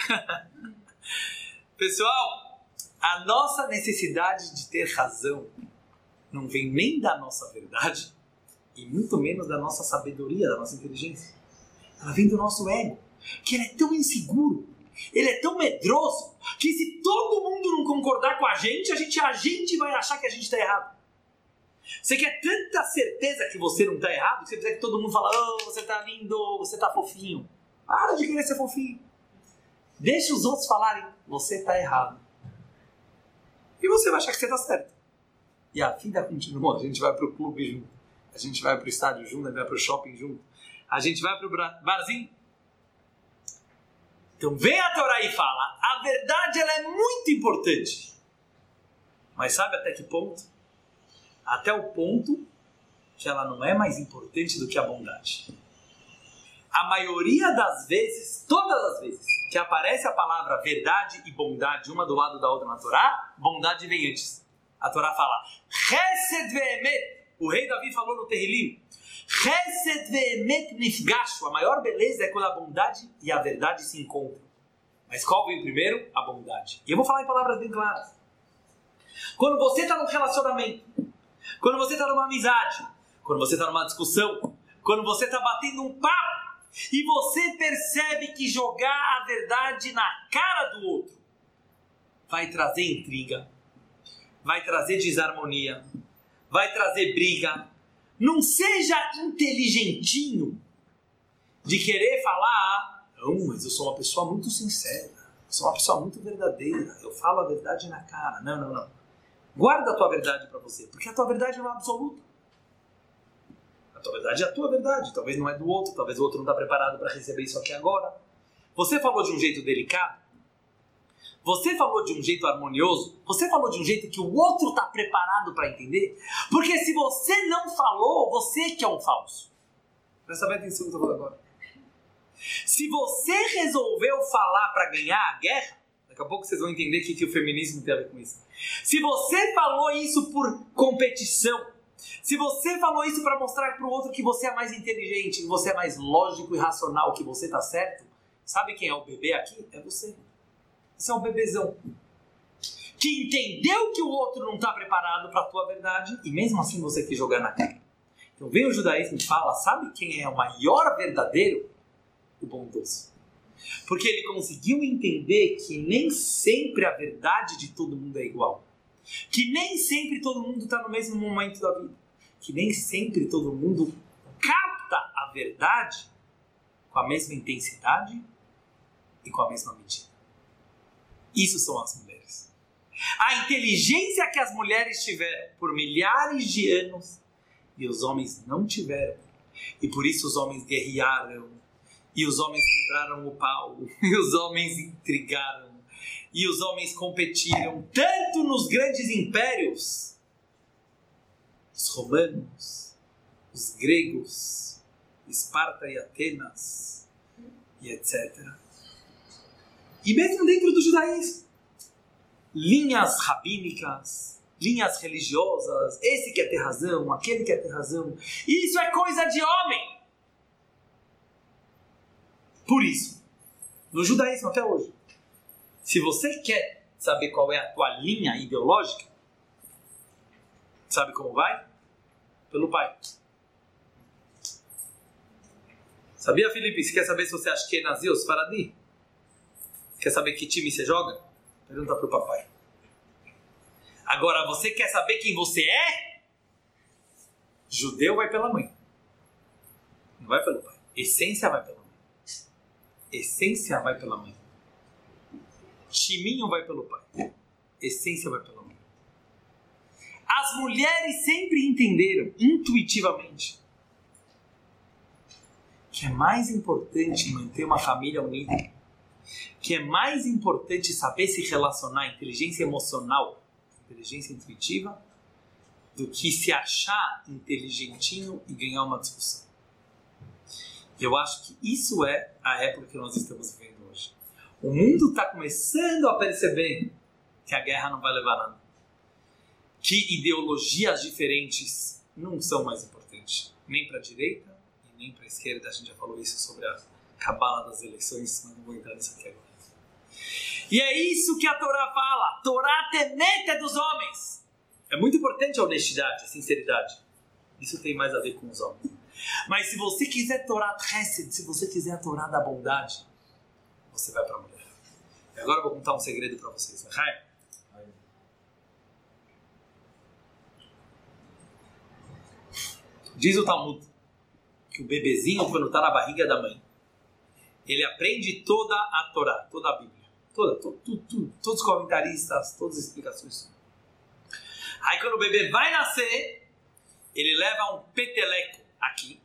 Pessoal, a nossa necessidade de ter razão não vem nem da nossa verdade e muito menos da nossa sabedoria, da nossa inteligência. Ela vem do nosso ego, que ele é tão inseguro, ele é tão medroso, que se todo mundo não concordar com a gente, a gente, a gente vai achar que a gente está errado. Você quer tanta certeza que você não está errado, que você precisa que todo mundo fala, oh, você está lindo, você está fofinho. Para de querer ser fofinho. Deixa os outros falarem, você está errado. E você vai achar que você está certo. E a vida continua, a gente vai para o clube junto, a gente vai para o estádio junto, a gente vai para o shopping junto, a gente vai para o barzinho. Então vem a Torá e fala, a verdade ela é muito importante. Mas sabe até que ponto? até o ponto que ela não é mais importante do que a bondade. A maioria das vezes, todas as vezes, que aparece a palavra verdade e bondade uma do lado da outra na Torá, bondade vem antes. A Torá fala, Chesed ve'emet. O rei Davi falou no Terrilim, Chesed ve'emet nifgashu. A maior beleza é quando a bondade e a verdade se encontram. Mas qual vem primeiro? A bondade. E eu vou falar em palavras bem claras. Quando você está num relacionamento quando você está numa amizade, quando você está numa discussão, quando você está batendo um papo e você percebe que jogar a verdade na cara do outro vai trazer intriga, vai trazer desarmonia, vai trazer briga. Não seja inteligentinho de querer falar, não, mas eu sou uma pessoa muito sincera, sou uma pessoa muito verdadeira, eu falo a verdade na cara. Não, não, não. Guarda a tua verdade para você, porque a tua verdade não é absoluta. A tua verdade é a tua verdade, talvez não é do outro, talvez o outro não está preparado para receber isso aqui agora. Você falou de um jeito delicado, você falou de um jeito harmonioso, você falou de um jeito que o outro está preparado para entender, porque se você não falou, você que é um falso. Presta bem atenção no que eu falando agora. Se você resolveu falar para ganhar a guerra, daqui a pouco vocês vão entender o que, que o feminismo tem a ver com isso. Se você falou isso por competição, se você falou isso para mostrar para o outro que você é mais inteligente, que você é mais lógico e racional, que você tá certo, sabe quem é o bebê aqui? É você. Você é o bebezão. Que entendeu que o outro não está preparado para a tua verdade e mesmo assim você quis jogar na cara. Então vem o judaísmo e fala, sabe quem é o maior verdadeiro? O bondoso. Porque ele conseguiu entender que nem sempre a verdade de todo mundo é igual. Que nem sempre todo mundo está no mesmo momento da vida. Que nem sempre todo mundo capta a verdade com a mesma intensidade e com a mesma medida. Isso são as mulheres. A inteligência que as mulheres tiveram por milhares de anos e os homens não tiveram. E por isso os homens guerrearam, e os homens quebraram o pau, e os homens intrigaram, e os homens competiram tanto nos grandes impérios, os romanos, os gregos, Esparta e Atenas, e etc. E mesmo dentro do judaísmo, linhas rabínicas, linhas religiosas, esse quer ter razão, aquele quer ter razão. Isso é coisa de homem. Por isso, no judaísmo até hoje, se você quer saber qual é a tua linha ideológica, sabe como vai? Pelo pai. Sabia, Felipe? Você quer saber se você acha que é nazi ou faradi? Quer saber que time você joga? Pergunta pro papai. Agora, você quer saber quem você é? Judeu vai pela mãe. Não vai pelo pai. Essência vai pela mãe. Essência vai pela mãe. Chiminho vai pelo pai. Essência vai pela mãe. As mulheres sempre entenderam intuitivamente que é mais importante manter uma família unida, que é mais importante saber se relacionar, inteligência emocional, inteligência intuitiva, do que se achar inteligentinho e ganhar uma discussão. Eu acho que isso é a época que nós estamos vivendo hoje. O mundo está começando a perceber que a guerra não vai levar nada. Que ideologias diferentes não são mais importantes, nem para a direita e nem para a esquerda. A gente já falou isso sobre a cabala das eleições, mas não vou entrar nisso aqui agora. E é isso que a Torá fala. Torá temete dos homens. É muito importante a honestidade, a sinceridade. Isso tem mais a ver com os homens. Mas se você quiser Torá Hesed, se você quiser a Torá da bondade, você vai para a mulher. E agora eu vou contar um segredo para vocês. Né? Diz o Talmud que o bebezinho, quando está na barriga da mãe, ele aprende toda a Torá, toda a Bíblia. Tudo, todos os comentaristas, todas as explicações. Aí quando o bebê vai nascer, ele leva um peteleco aqui.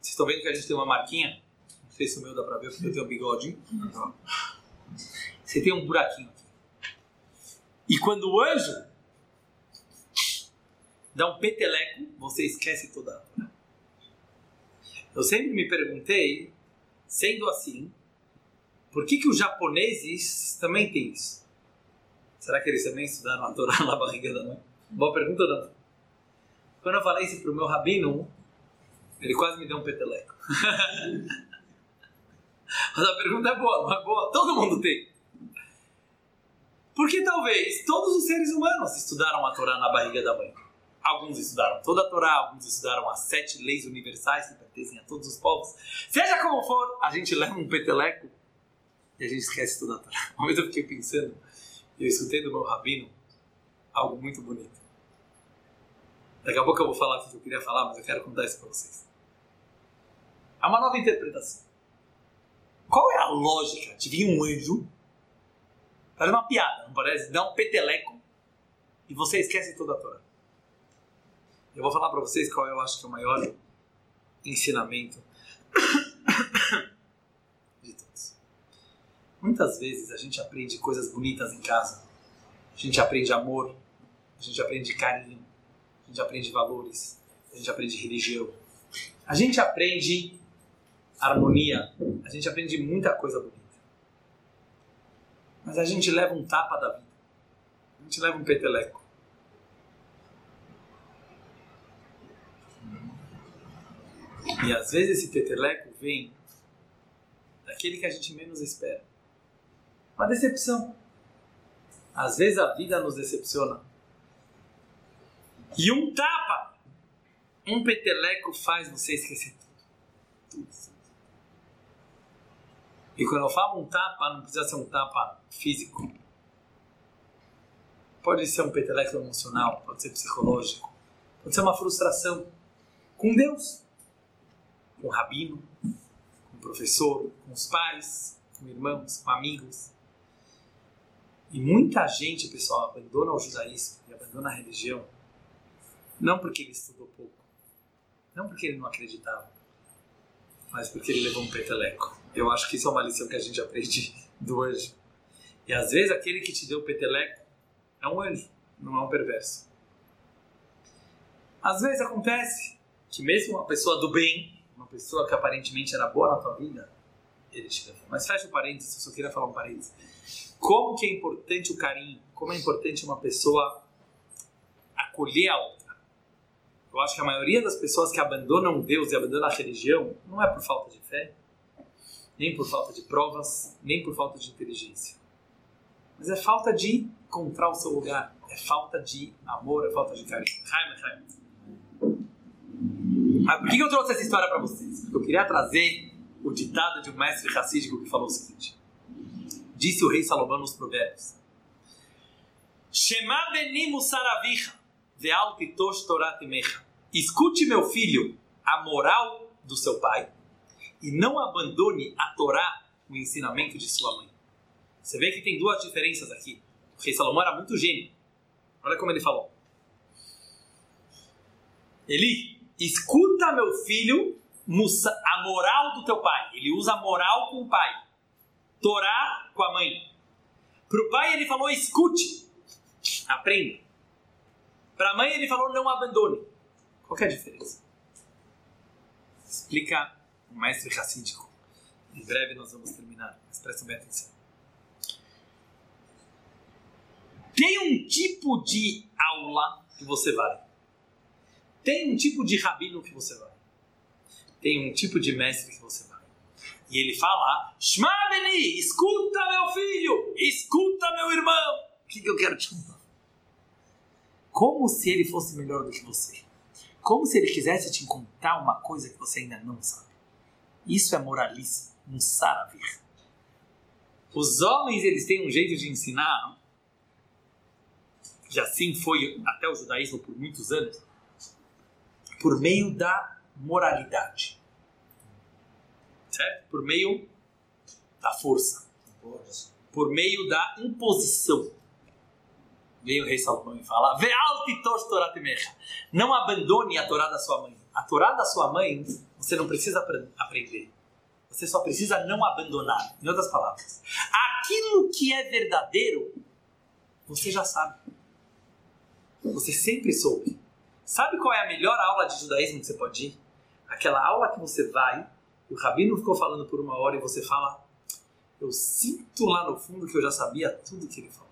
Vocês estão vendo que a gente tem uma marquinha? Não sei se o meu dá pra ver porque eu tenho um bigode. Você tem um buraquinho aqui. E quando o anjo dá um peteleco, você esquece toda a. Eu sempre me perguntei, sendo assim, por que, que os japoneses também têm isso? Será que eles também estudaram a Torá na barriga da mãe? Boa pergunta, não? Quando eu falei isso pro meu rabino, ele quase me deu um peteleco. Mas a pergunta é boa, não é boa? Todo mundo tem. Porque talvez todos os seres humanos estudaram a Torá na barriga da mãe. Alguns estudaram toda a Torá, alguns estudaram as sete leis universais que pertencem a todos os povos. Seja como for, a gente leva um peteleco e a gente esquece tudo a Torá. Uma vez eu fiquei pensando, e eu escutei do meu rabino algo muito bonito. Daqui a pouco eu vou falar o que eu queria falar, mas eu quero contar isso para vocês. É uma nova interpretação. Qual é a lógica de vir um anjo, fazer uma piada, não parece? Dar um peteleco e você esquece toda a Torá. Eu vou falar para vocês qual eu acho que é o maior ensinamento Muitas vezes a gente aprende coisas bonitas em casa. A gente aprende amor, a gente aprende carinho, a gente aprende valores, a gente aprende religião. A gente aprende harmonia, a gente aprende muita coisa bonita. Mas a gente leva um tapa da vida. A gente leva um peteleco. E às vezes esse peteleco vem daquele que a gente menos espera. Uma decepção. Às vezes a vida nos decepciona. E um tapa, um peteleco faz você esquecer tudo. E quando eu falo um tapa, não precisa ser um tapa físico. Pode ser um peteleco emocional, pode ser psicológico, pode ser uma frustração com Deus, com o rabino, com o professor, com os pais, com irmãos, com amigos. E muita gente, pessoal, abandona o judaísmo e abandona a religião não porque ele estudou pouco, não porque ele não acreditava, mas porque ele levou um peteleco. Eu acho que isso é uma lição que a gente aprende do anjo. E às vezes aquele que te deu o peteleco é um anjo, não é um perverso. Às vezes acontece que mesmo uma pessoa do bem, uma pessoa que aparentemente era boa na tua vida, ele te levou. Mas fecha o parênteses, eu só queria falar um parênteses. Como que é importante o carinho, como é importante uma pessoa acolher a outra. Eu acho que a maioria das pessoas que abandonam Deus e abandonam a religião não é por falta de fé, nem por falta de provas, nem por falta de inteligência. Mas é falta de encontrar o seu lugar, é falta de amor, é falta de carinho. Mas por que eu trouxe essa história para vocês? Porque eu queria trazer o ditado de um mestre racídico que falou o seguinte: Disse o rei Salomão nos provérbios: Shema benimu saravicha ve'al titosh torat mecha. Escute, meu filho, a moral do seu pai e não abandone a Torá, o ensinamento de sua mãe. Você vê que tem duas diferenças aqui. O rei Salomão era muito gênio. Olha como ele falou. Ele, escuta, meu filho, a moral do teu pai. Ele usa a moral com o pai. Torá com a mãe. Para o pai ele falou: escute, aprenda. Para a mãe ele falou não abandone. Qual é a diferença? Explica o mestre racídico. Em breve nós vamos terminar, mas prestem bem atenção. Tem um tipo de aula que você vai. Tem um tipo de rabino que você vai. Tem um tipo de mestre que você vai. E ele fala: Shma Beni, escuta meu filho, escuta meu irmão. O que, que eu quero te contar? Como se ele fosse melhor do que você. Como se ele quisesse te contar uma coisa que você ainda não sabe. Isso é moralismo, um saravir. Os homens, eles têm um jeito de ensinar, que assim foi até o judaísmo por muitos anos, por meio da moralidade. Por meio da força. Por meio da imposição. Vem o rei Salomão e fala: Não abandone a Torá da sua mãe. A Torá da sua mãe você não precisa aprender. Você só precisa não abandonar. Em outras palavras, aquilo que é verdadeiro, você já sabe. Você sempre soube. Sabe qual é a melhor aula de judaísmo que você pode ir? Aquela aula que você vai, o rabino ficou falando por uma hora e você fala: Eu sinto lá no fundo que eu já sabia tudo que ele falou.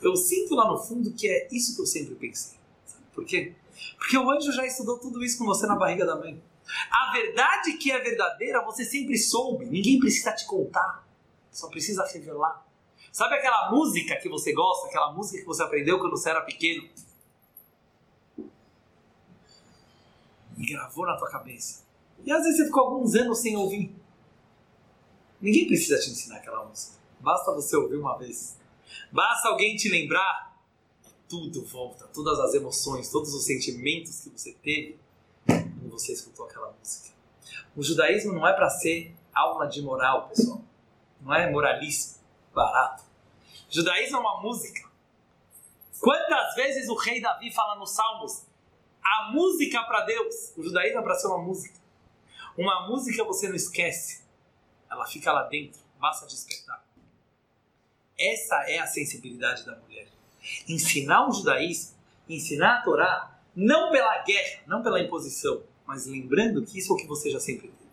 Eu sinto lá no fundo que é isso que eu sempre pensei. Sabe por quê? Porque o anjo já estudou tudo isso com você na barriga da mãe. A verdade que é verdadeira você sempre soube. Ninguém precisa te contar. Só precisa revelar. Sabe aquela música que você gosta, aquela música que você aprendeu quando você era pequeno? E gravou na tua cabeça. E às vezes você ficou alguns anos sem ouvir. Ninguém precisa te ensinar aquela música. Basta você ouvir uma vez. Basta alguém te lembrar tudo volta, todas as emoções, todos os sentimentos que você teve quando você escutou aquela música. O judaísmo não é para ser aula de moral, pessoal. Não é moralismo barato. O judaísmo é uma música. Quantas vezes o rei Davi fala nos Salmos a música para Deus? O judaísmo é para ser uma música. Uma música você não esquece. Ela fica lá dentro, basta despertar. Essa é a sensibilidade da mulher. Ensinar o judaísmo, ensinar a Torá, não pela guerra, não pela imposição, mas lembrando que isso é o que você já sempre teve.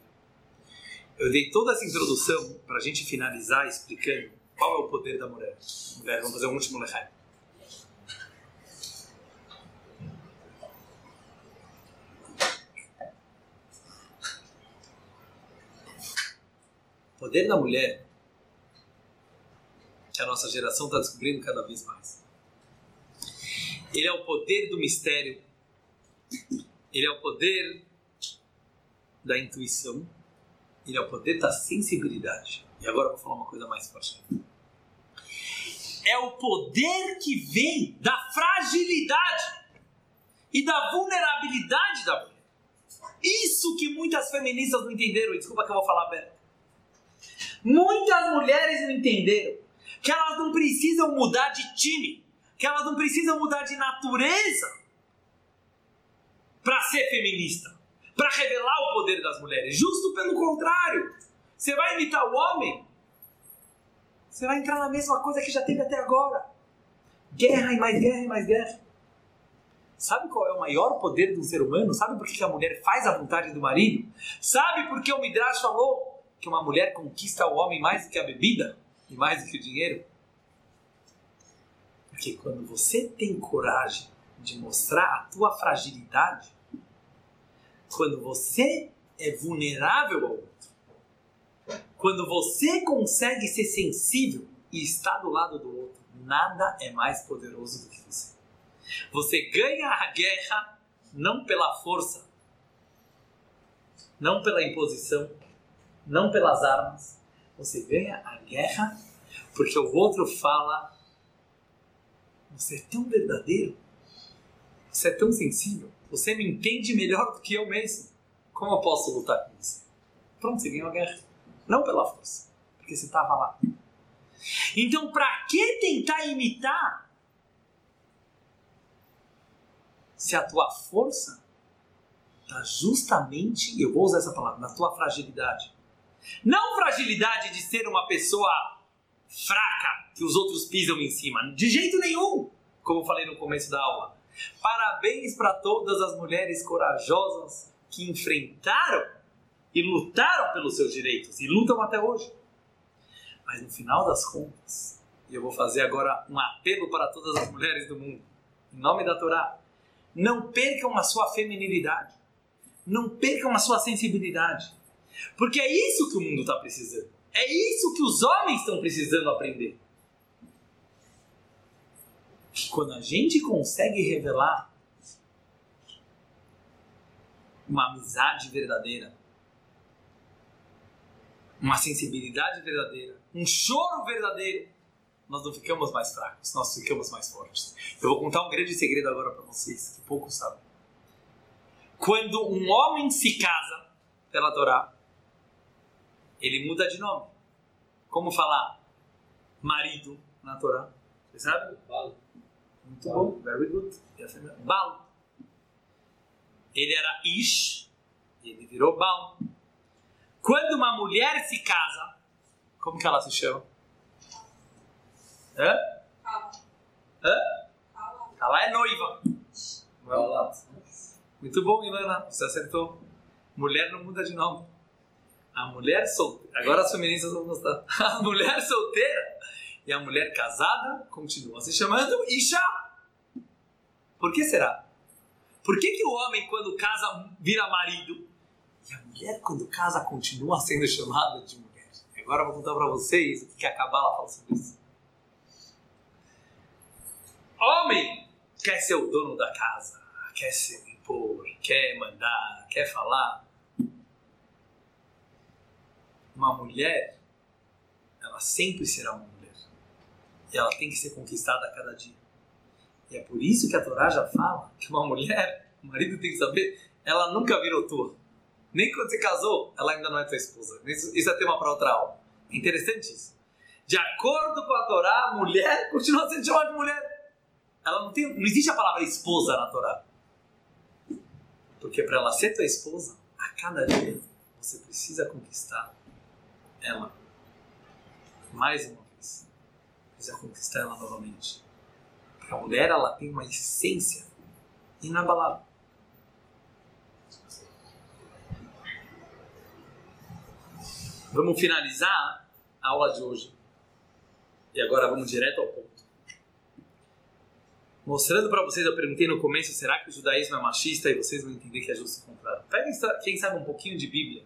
Eu dei toda essa introdução para a gente finalizar explicando qual é o poder da mulher. Vamos fazer um último lehai. Poder da mulher que a nossa geração está descobrindo cada vez mais. Ele é o poder do mistério, ele é o poder da intuição, ele é o poder da sensibilidade. E agora eu vou falar uma coisa mais forte. É o poder que vem da fragilidade e da vulnerabilidade da mulher. Isso que muitas feministas não entenderam. Desculpa que eu vou falar aberto. Muitas mulheres não entenderam que elas não precisam mudar de time, que elas não precisam mudar de natureza para ser feminista, para revelar o poder das mulheres. Justo pelo contrário. Você vai imitar o homem, você vai entrar na mesma coisa que já teve até agora. Guerra e mais guerra e mais guerra. Sabe qual é o maior poder do ser humano? Sabe por que a mulher faz a vontade do marido? Sabe por que o Midrash falou que uma mulher conquista o homem mais do que a bebida? e mais do que o dinheiro? Porque quando você tem coragem de mostrar a tua fragilidade, quando você é vulnerável ao outro, quando você consegue ser sensível e estar do lado do outro, nada é mais poderoso do que você. Você ganha a guerra não pela força, não pela imposição, não pelas armas, você ganha a guerra porque o outro fala: Você é tão verdadeiro, você é tão sensível, você me entende melhor do que eu mesmo. Como eu posso lutar com você? Pronto, você ganhou a guerra. Não pela força, porque você estava lá. Então, para que tentar imitar se a tua força está justamente, eu vou usar essa palavra, na tua fragilidade? Não fragilidade de ser uma pessoa fraca que os outros pisam em cima. De jeito nenhum. como eu falei no começo da aula. Parabéns para todas as mulheres corajosas que enfrentaram e lutaram pelos seus direitos e lutam até hoje. Mas no final das contas, e eu vou fazer agora um apelo para todas as mulheres do mundo, em nome da Torá, não percam a sua feminilidade, não percam a sua sensibilidade, porque é isso que o mundo está precisando, é isso que os homens estão precisando aprender. Quando a gente consegue revelar uma amizade verdadeira, uma sensibilidade verdadeira, um choro verdadeiro, nós não ficamos mais fracos, nós ficamos mais fortes. Eu vou contar um grande segredo agora para vocês, que poucos sabem. Quando um homem se casa pela Torá, ele muda de nome. Como falar marido na Torá? Você sabe? Balo. Muito bom, very good. Bal. Ele era Ish, ele virou Bal. Quando uma mulher se casa, como que ela se chama? Hã? Hã? Ela é noiva. Muito bom, Ilana. Você acertou. Mulher não muda de nome. A mulher solteira. Agora as feministas vão gostar. A mulher solteira e a mulher casada continua se chamando Isha. Por que será? Por que, que o homem, quando casa, vira marido? E a mulher, quando casa, continua sendo chamada de mulher? Agora eu vou contar para vocês o que a Kabbalah fala sobre isso. Homem quer ser o dono da casa, quer se impor, quer mandar, quer falar. Uma mulher, ela sempre será uma mulher. E ela tem que ser conquistada a cada dia. E é por isso que a Torá já fala que uma mulher, o marido tem que saber, ela nunca virou tua. Nem quando você casou, ela ainda não é tua esposa. Isso, isso é tema para outra aula. É interessante isso. De acordo com a Torá, a mulher continua sendo chamada de mulher. Ela não tem, não existe a palavra esposa na Torá. Porque para ela ser tua esposa, a cada dia você precisa conquistar ela mais uma vez. Precisa conquistar ela novamente. Porque a mulher ela tem uma essência inabalável. Vamos finalizar a aula de hoje. E agora vamos direto ao ponto. Mostrando para vocês, eu perguntei no começo, será que o judaísmo é machista? E vocês vão entender que é justo o contrário. Peguem, quem sabe, um pouquinho de Bíblia.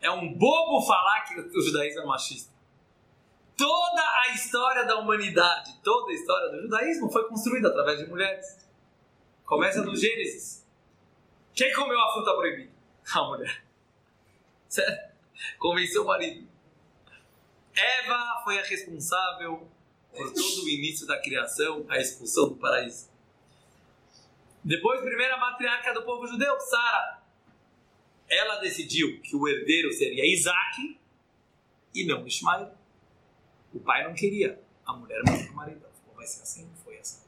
É um bobo falar que o judaísmo é machista. Toda a história da humanidade, toda a história do judaísmo foi construída através de mulheres. Começa no Gênesis. Quem comeu a fruta proibida? A mulher. Certo? Convenceu o marido. Eva foi a responsável por todo o início da criação, a expulsão do paraíso. Depois, primeira matriarca do povo judeu, Sara. Ela decidiu que o herdeiro seria Isaac e não Ismael. O pai não queria. A mulher mandou para o marido. Falou, vai ser assim, foi assim.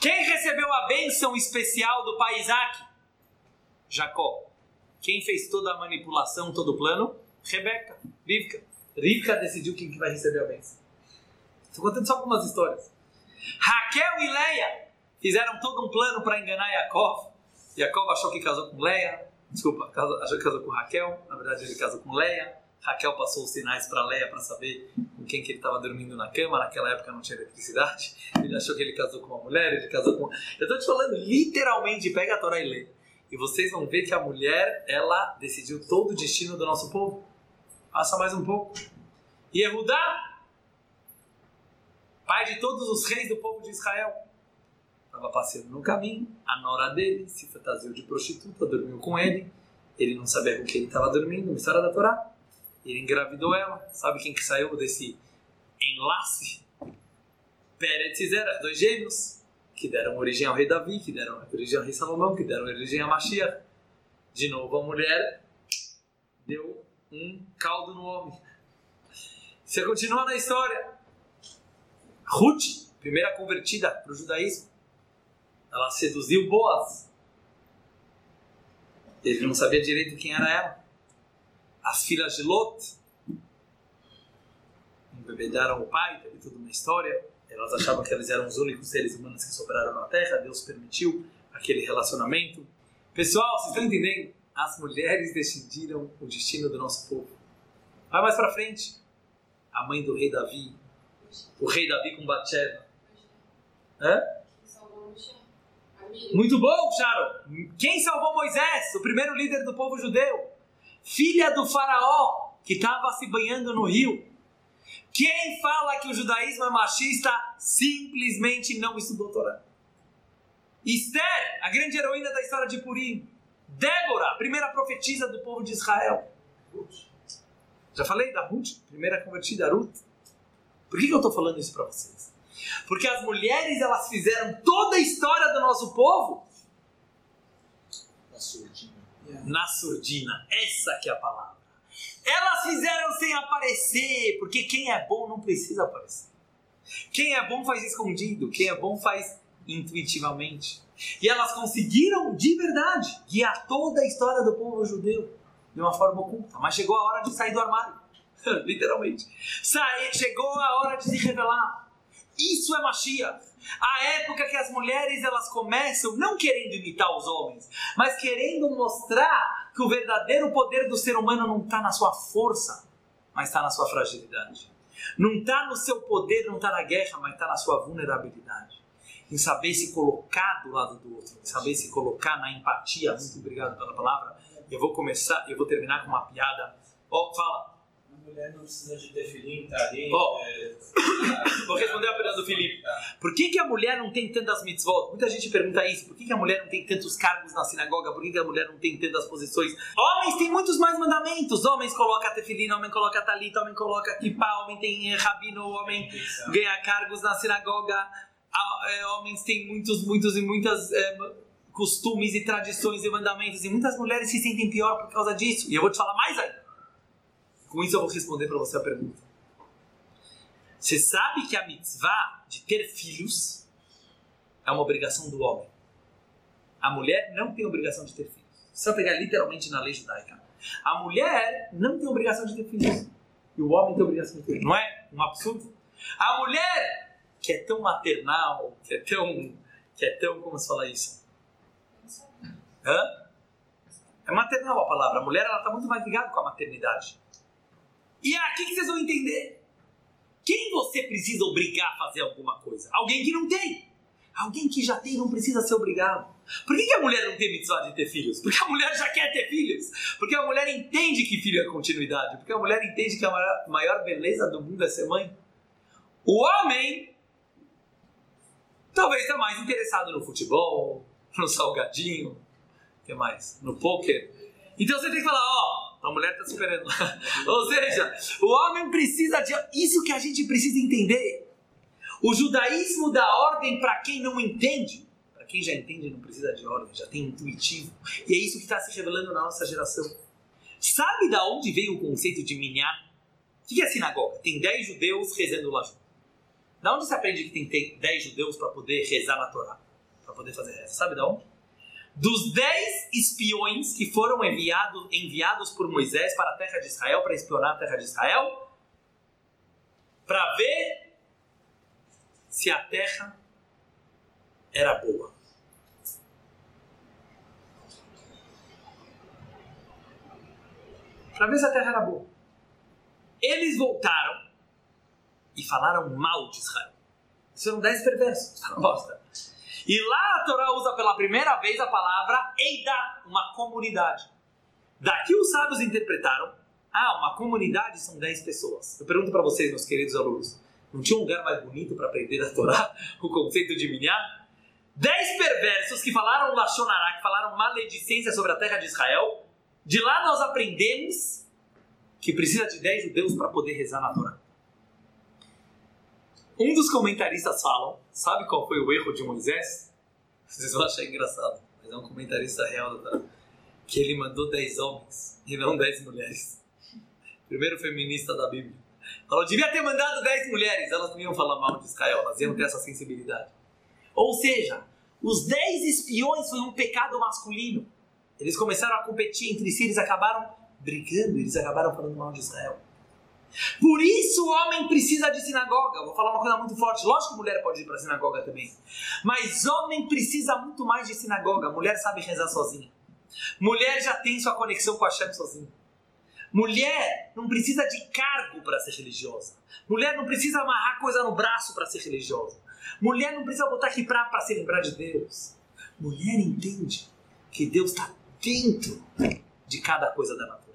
Quem recebeu a bênção especial do pai Isaac? Jacó. Quem fez toda a manipulação, todo o plano? Rebeca, Rivka. Rivka decidiu quem que vai receber a bênção. Estou contando só algumas histórias. Raquel e Leia fizeram todo um plano para enganar Jacob. Jacob achou que casou com Leia. Desculpa, achou que casou com Raquel. Na verdade, ele casou com Leia. Raquel passou os sinais para Leia para saber com quem que ele estava dormindo na cama. Naquela época não tinha eletricidade. Ele achou que ele casou com uma mulher, ele casou com. Eu estou te falando literalmente, pega a Torá e lê. E vocês vão ver que a mulher, ela decidiu todo o destino do nosso povo. Passa mais um pouco. E Erudá, pai de todos os reis do povo de Israel, estava passeando no caminho. A nora dele se fantasiou de prostituta, dormiu com ele. Ele não sabia com quem ele estava dormindo, uma história da Torá. Ele engravidou ela. Sabe quem que saiu desse enlace? Pérez e Zera, dois gêmeos que deram origem ao rei Davi, que deram origem ao rei Salomão, que deram origem a Mashiach. De novo, a mulher deu um caldo no homem. Você continua na história. Ruth, primeira convertida para o judaísmo, ela seduziu Boaz. Ele não sabia direito quem era ela. As filhas de Lot embebedaram o pai, teve toda uma história. Elas achavam que eles eram os únicos seres humanos que sobraram na Terra. Deus permitiu aquele relacionamento. Pessoal, vocês estão entendendo? As mulheres decidiram o destino do nosso povo. Vai mais para frente. A mãe do rei Davi, o rei Davi com Batsheba. Hã? Muito bom, Charo. Quem salvou Moisés? O primeiro líder do povo judeu. Filha do faraó, que estava se banhando no rio. Quem fala que o judaísmo é machista simplesmente não estudou Torá. Esther, a grande heroína da história de Purim. Débora, primeira profetisa do povo de Israel. Já falei da Ruth, primeira convertida, Ruth. Por que, que eu estou falando isso para vocês? Porque as mulheres elas fizeram toda a história do nosso povo Na surdina. na surdina. Essa que é a palavra. Elas fizeram sem aparecer, porque quem é bom não precisa aparecer. Quem é bom faz escondido, quem é bom faz intuitivamente. E elas conseguiram, de verdade, guiar toda a história do povo judeu de uma forma oculta. Mas chegou a hora de sair do armário. Literalmente. Sair, chegou a hora de se revelar. Isso é Mashiach. A época que as mulheres elas começam não querendo imitar os homens, mas querendo mostrar que o verdadeiro poder do ser humano não está na sua força, mas está na sua fragilidade. Não está no seu poder, não está na guerra, mas está na sua vulnerabilidade. Em saber se colocar do lado do outro, em saber se colocar na empatia. Muito obrigado pela palavra. Eu vou começar, eu vou terminar com uma piada. Ó, fala. Mulher não precisa de tefilim, tarim. Ó. é, Vou responder a pergunta do Felipe. Por que, que a mulher não tem tantas mitzvot? Muita gente pergunta isso. Por que, que a mulher não tem tantos cargos na sinagoga? Por que, que a mulher não tem tantas posições? Homens têm muitos mais mandamentos. Homens colocam tefilina, homem coloca talita, homem coloca kippah, homem tem rabino, homem ganha cargos na sinagoga. Ah, eh, Homens têm muitos, muitos e muitas eh, costumes e tradições e mandamentos. E muitas mulheres se sentem pior por causa disso. E eu vou te falar mais ainda. Com isso eu vou responder para você a pergunta. Você sabe que a mitzvah de ter filhos é uma obrigação do homem. A mulher não tem obrigação de ter filhos. Eu pegar literalmente na lei judaica, a mulher não tem obrigação de ter filhos. E o homem tem obrigação de ter filhos. Não é um absurdo? A mulher, que é tão maternal, que é tão. que é tão. como se fala isso? Hã? É maternal a palavra. A mulher ela está muito mais ligada com a maternidade. E aqui que vocês vão entender. Quem você precisa obrigar a fazer alguma coisa? Alguém que não tem. Alguém que já tem não precisa ser obrigado. Por que, a mulher não tem mitzvah de ter filhos? Porque a mulher já quer ter filhos. Porque a mulher entende que filho é continuidade. Porque a mulher entende que a maior, beleza do mundo é ser mãe. O homem talvez está mais interessado no futebol, no salgadinho, que mais? No poker. Então você tem que falar, ó, a mulher tá esperando. Ou seja, o homem precisa de. Isso que a gente precisa entender. O judaísmo dá ordem para quem não entende. Para quem já entende, não precisa de ordem, já tem intuitivo. E é isso que está se revelando na nossa geração. Sabe da onde veio o conceito de minyan? O que é sinagoga? Tem 10 judeus rezando lá junto. Da onde se aprende que tem 10 judeus para poder rezar na Torá? Para poder fazer reza? Sabe da onde? Dos 10 espiões que foram enviado, enviados por Moisés para a terra de Israel, para espionar a terra de Israel, para ver se a terra era boa. Para ver se a terra era boa. Eles voltaram e falaram mal de Israel. São dez perversos, bosta. E lá a Torá usa pela primeira vez a palavra Eida, uma comunidade. Daqui os sábios interpretaram, ah, uma comunidade são dez pessoas. Eu pergunto para vocês, meus queridos alunos, não tinha um lugar mais bonito para aprender a Torá, o conceito de minyan? Dez perversos que falaram Lachonará, que falaram maledicência sobre a terra de Israel. De lá nós aprendemos que precisa de dez judeus para poder rezar na Torá. Um dos comentaristas falam, sabe qual foi o erro de Moisés? Vocês vão achar engraçado, mas é um comentarista real Torá. Que ele mandou 10 homens e não 10 mulheres. Primeiro feminista da Bíblia. Falou, devia ter mandado 10 mulheres, elas não iam falar mal de Israel, elas iam ter essa sensibilidade. Ou seja, os 10 espiões foi um pecado masculino. Eles começaram a competir entre si, eles acabaram brigando, eles acabaram falando mal de Israel. Por isso o homem precisa de sinagoga. Vou falar uma coisa muito forte. Lógico que mulher pode ir para a sinagoga também. Mas homem precisa muito mais de sinagoga. Mulher sabe rezar sozinha. Mulher já tem sua conexão com a Shem sozinha. Mulher não precisa de cargo para ser religiosa. Mulher não precisa amarrar coisa no braço para ser religiosa. Mulher não precisa botar aqui para se lembrar de Deus. Mulher entende que Deus está dentro de cada coisa da natureza.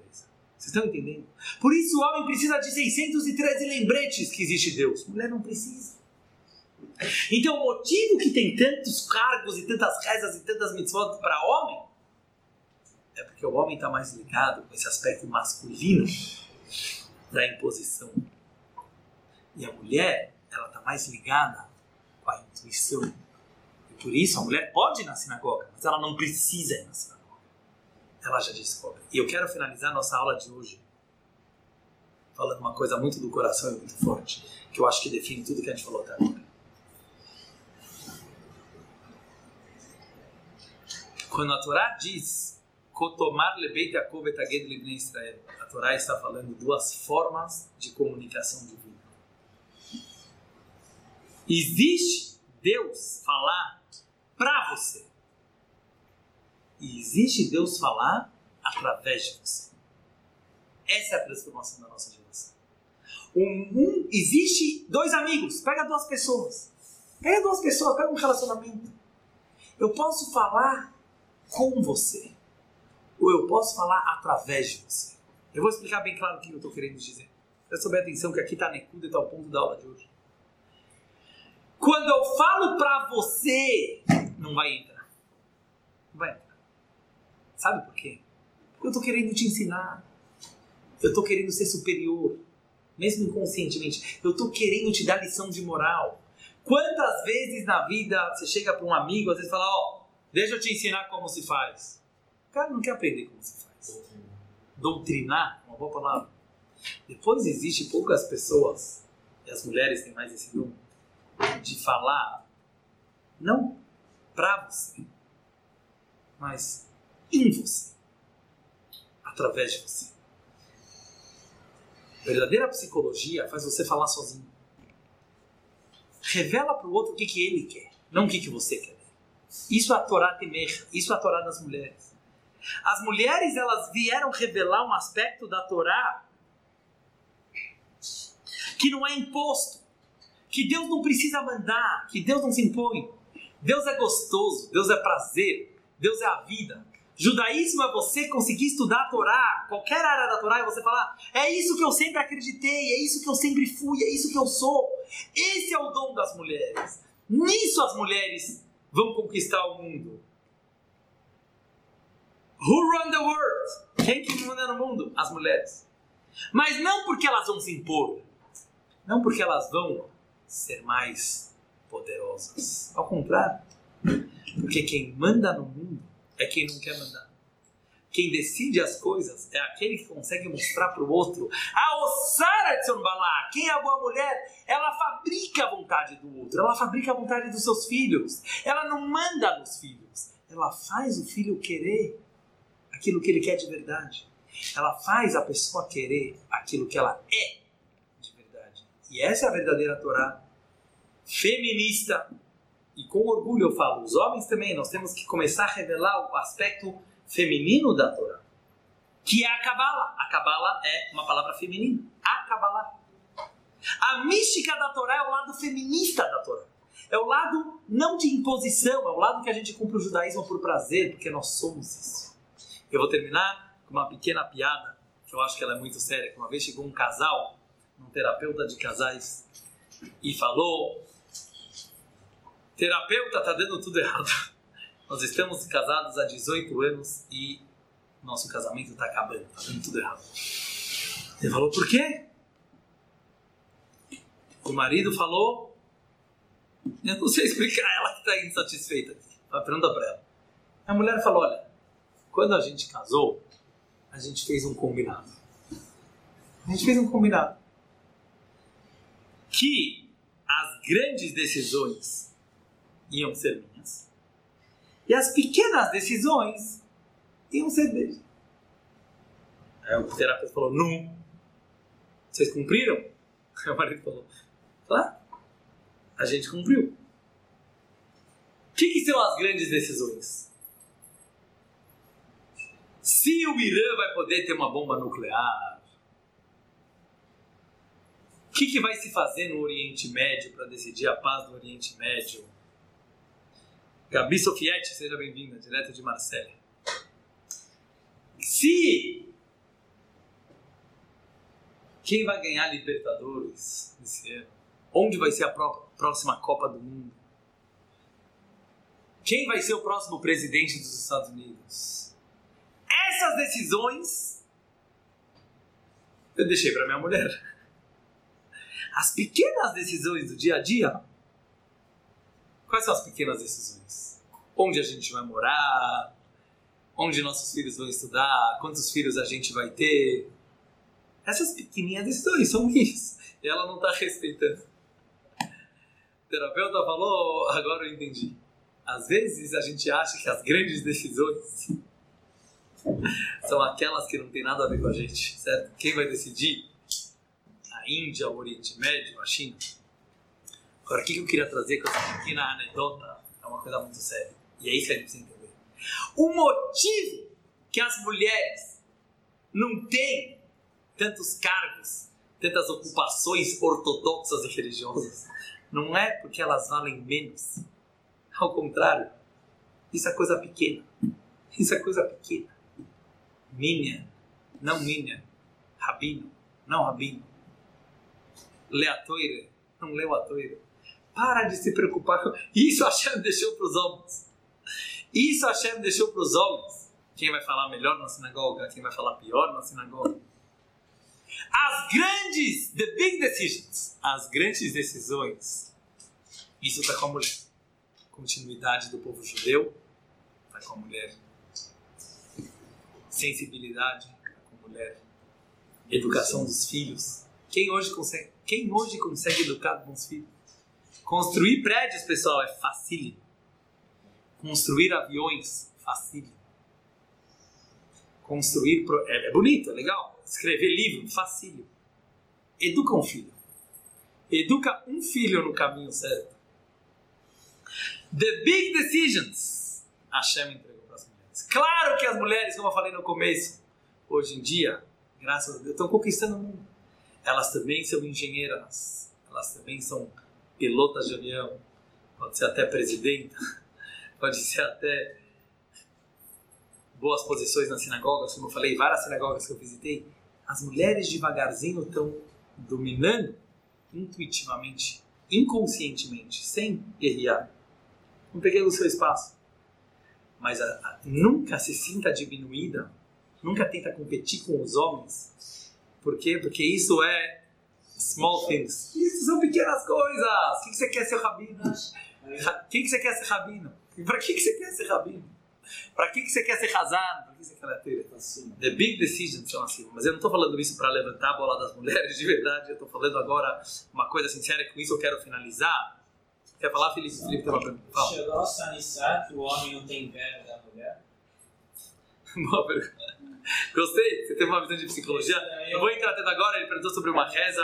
Vocês estão entendendo? Por isso o homem precisa de 613 lembretes que existe Deus. Mulher não precisa. Então o motivo que tem tantos cargos e tantas rezas e tantas mitzvot para homem é porque o homem está mais ligado com esse aspecto masculino da imposição. E a mulher, ela está mais ligada com a intuição. E por isso a mulher pode ir na sinagoga, mas ela não precisa ir na sinagoga ela já descobre. E eu quero finalizar nossa aula de hoje falando uma coisa muito do coração e muito forte, que eu acho que define tudo que a gente falou até agora. Quando a Torá diz Kotomar lebeit Israel, a Torá está falando duas formas de comunicação divina. Existe Deus falar para você. E existe Deus falar através de você. Essa é a transformação da nossa geração. Um, um, existe dois amigos, pega duas pessoas. Pega duas pessoas, pega um relacionamento. Eu posso falar com você. Ou eu posso falar através de você. Eu vou explicar bem claro o que eu estou querendo dizer. Presta bem atenção que aqui está Necuda e está o ponto da aula de hoje. Quando eu falo para você, não vai entrar. Não vai entrar. Sabe por quê? Porque eu estou querendo te ensinar. Eu estou querendo ser superior, mesmo inconscientemente. Eu estou querendo te dar lição de moral. Quantas vezes na vida você chega para um amigo, às vezes fala, ó, oh, deixa eu te ensinar como se faz. O cara não quer aprender como se faz. Doutrinar, uma boa palavra. Depois existe poucas pessoas, e as mulheres têm mais esse dom, de falar, não para você, mas em você, através de você. A verdadeira psicologia faz você falar sozinho. Revela para o outro o que, que ele quer, não o que, que você quer. Isso é a Torá temer, isso é a Torá das mulheres. As mulheres elas vieram revelar um aspecto da Torá que não é imposto, que Deus não precisa mandar, que Deus não se impõe. Deus é gostoso, Deus é prazer, Deus é a vida. Judaísmo é você conseguir estudar a Torá, qualquer área da Torá, e você falar: é isso que eu sempre acreditei, é isso que eu sempre fui, é isso que eu sou. Esse é o dom das mulheres. Nisso as mulheres vão conquistar o mundo. Who run the world? Quem que manda no mundo? As mulheres. Mas não porque elas vão se impor, não porque elas vão ser mais poderosas. Ao contrário, porque quem manda no mundo é quem não quer mandar. Quem decide as coisas é aquele que consegue mostrar para o outro. A Osara de Balá, quem é a boa mulher, ela fabrica a vontade do outro, ela fabrica a vontade dos seus filhos. Ela não manda nos filhos, ela faz o filho querer aquilo que ele quer de verdade. Ela faz a pessoa querer aquilo que ela é de verdade. E essa é a verdadeira Torá feminista e com orgulho eu falo, os homens também, nós temos que começar a revelar o aspecto feminino da Torá, que é a Kabbalah. A Kabbalah é uma palavra feminina. A Kabbalah. A mística da Torá é o lado feminista da Torá. É o lado não de imposição, é o lado que a gente cumpre o judaísmo por prazer, porque nós somos isso. Eu vou terminar com uma pequena piada, que eu acho que ela é muito séria. Uma vez chegou um casal, um terapeuta de casais, e falou Terapeuta, tá dando tudo errado. Nós estamos casados há 18 anos e nosso casamento está acabando, tá dando tudo errado. Ele falou, por quê? O marido falou, eu não sei explicar, ela que está insatisfeita. Pergunta para ela. A mulher falou, olha, quando a gente casou, a gente fez um combinado. A gente fez um combinado. Que as grandes decisões iam ser minhas. E as pequenas decisões iam ser dele. Aí o terapeuta falou: não. Vocês cumpriram? O marido falou: Claro, a gente cumpriu. O que, que são as grandes decisões? Se o Irã vai poder ter uma bomba nuclear, o que, que vai se fazer no Oriente Médio para decidir a paz do Oriente Médio? Gabi Sofietti, seja bem-vinda, direto de Marselha. Se quem vai ganhar Libertadores esse ano? Onde vai ser a próxima Copa do Mundo? Quem vai ser o próximo presidente dos Estados Unidos? Essas decisões eu deixei para minha mulher. As pequenas decisões do dia a dia. Quais são as pequenas decisões? Onde a gente vai morar? Onde nossos filhos vão estudar? Quantos filhos a gente vai ter? Essas pequenininhas decisões são minhas. E ela não está respeitando. O terapeuta falou, agora eu entendi. Às vezes a gente acha que as grandes decisões são aquelas que não tem nada a ver com a gente, certo? Quem vai decidir? A Índia, o Oriente Médio, a China. Agora, o que eu queria trazer com essa pequena anedota é uma coisa muito séria. E é isso que a gente entender. O motivo que as mulheres não têm tantos cargos, tantas ocupações ortodoxas e religiosas, não é porque elas valem menos. Ao contrário, isso é coisa pequena. Isso é coisa pequena. Minha, não minha. Rabino, não rabino. Lê não leu a toira. Para de se preocupar com. Isso Hashem deixou para os homens. Isso Hashem deixou para os homens. Quem vai falar melhor na sinagoga, quem vai falar pior na sinagoga. As grandes, the big decisions, as grandes decisões, isso está com a mulher. Continuidade do povo judeu, está com a mulher. Sensibilidade, está com a mulher. Educação dos filhos. Quem hoje consegue, quem hoje consegue educar bons filhos? Construir prédios, pessoal, é facílimo. Construir aviões, facílimo. Construir. É, é bonito, é legal escrever livro, facílimo. Educa um filho. Educa um filho no caminho certo. The big decisions. Hashem entregou para as mulheres. Claro que as mulheres, como eu falei no começo, hoje em dia, graças a Deus, estão conquistando o mundo. Elas também são engenheiras. Elas também são pilotas de avião. Pode ser até presidenta. Pode ser até boas posições nas sinagogas, como eu falei, várias sinagogas que eu visitei, as mulheres devagarzinho estão dominando intuitivamente, inconscientemente, sem guerrear. Não pegando o seu espaço. Mas a, a, nunca se sinta diminuída, nunca tenta competir com os homens. Por quê? Porque isso é small things. Isso são pequenas coisas. O que você quer ser rabino? O que você quer ser rabino? Para que você quer ser rabino? Para que, que você quer ser casado? Para que você quer ter? The big decisions são assim. Mas eu não estou falando isso para levantar a bola das mulheres, de verdade. Eu estou falando agora uma coisa sincera, com isso eu quero finalizar. Quer falar, Felipe? Felipe tem uma pergunta. Fala. Chegou a sanizar que o homem não tem inveja da mulher? Boa pergunta. Gostei, você teve uma visão de psicologia. Não vou entrar até agora, ele perguntou sobre uma reza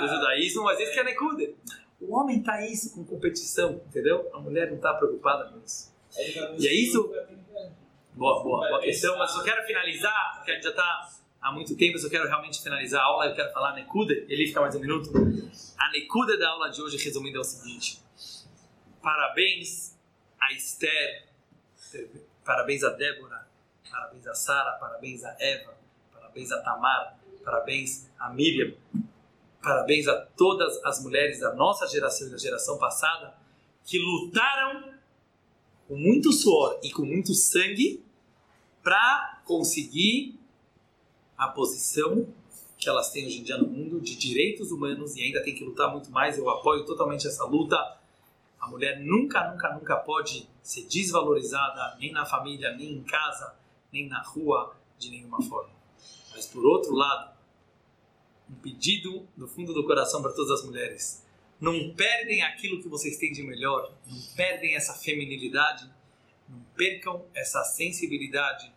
do judaísmo, mas esse que é Nekuder. O homem tá isso com competição, entendeu? A mulher não está preocupada com isso. E é isso. Boa, boa, boa questão, mas eu quero finalizar, porque a gente já está há muito tempo, eu quero realmente finalizar a aula, eu quero falar Nekuda, ele fica mais um minuto. A Nekuda da aula de hoje, resumindo, é o seguinte: parabéns a Esther, parabéns a Débora, parabéns a Sara, parabéns a Eva, parabéns a Tamar, parabéns a Miriam, parabéns a todas as mulheres da nossa geração e da geração passada que lutaram com muito suor e com muito sangue para conseguir a posição que elas têm hoje em dia no mundo de direitos humanos e ainda tem que lutar muito mais. Eu apoio totalmente essa luta. A mulher nunca, nunca, nunca pode ser desvalorizada, nem na família, nem em casa, nem na rua, de nenhuma forma. Mas por outro lado, um pedido do fundo do coração para todas as mulheres não perdem aquilo que vocês têm de melhor, não perdem essa feminilidade, não percam essa sensibilidade,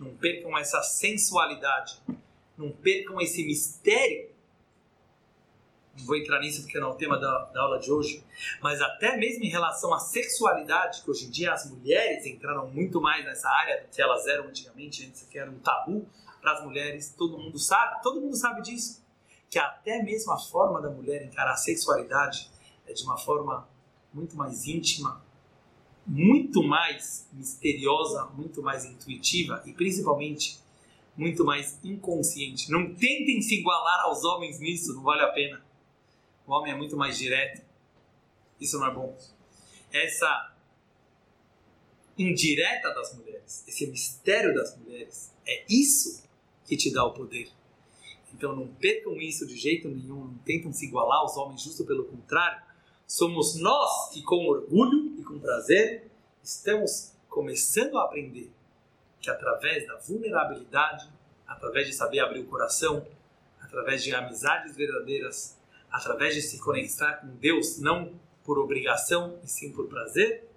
não percam essa sensualidade, não percam esse mistério vou entrar nisso porque não é o tema da, da aula de hoje, mas até mesmo em relação à sexualidade, que hoje em dia as mulheres entraram muito mais nessa área do que elas eram antigamente, antes que era um tabu para as mulheres, todo mundo sabe, todo mundo sabe disso, que até mesmo a forma da mulher encarar a sexualidade é de uma forma muito mais íntima, muito mais misteriosa, muito mais intuitiva e principalmente muito mais inconsciente. Não tentem se igualar aos homens nisso, não vale a pena. Homem é muito mais direto. Isso não é bom. Essa indireta das mulheres, esse mistério das mulheres, é isso que te dá o poder. Então não percam isso de jeito nenhum, não tentam se igualar aos homens, justo pelo contrário. Somos nós que, com orgulho e com prazer, estamos começando a aprender que através da vulnerabilidade, através de saber abrir o coração, através de amizades verdadeiras, através de se conectar com Deus, não por obrigação e sim por prazer,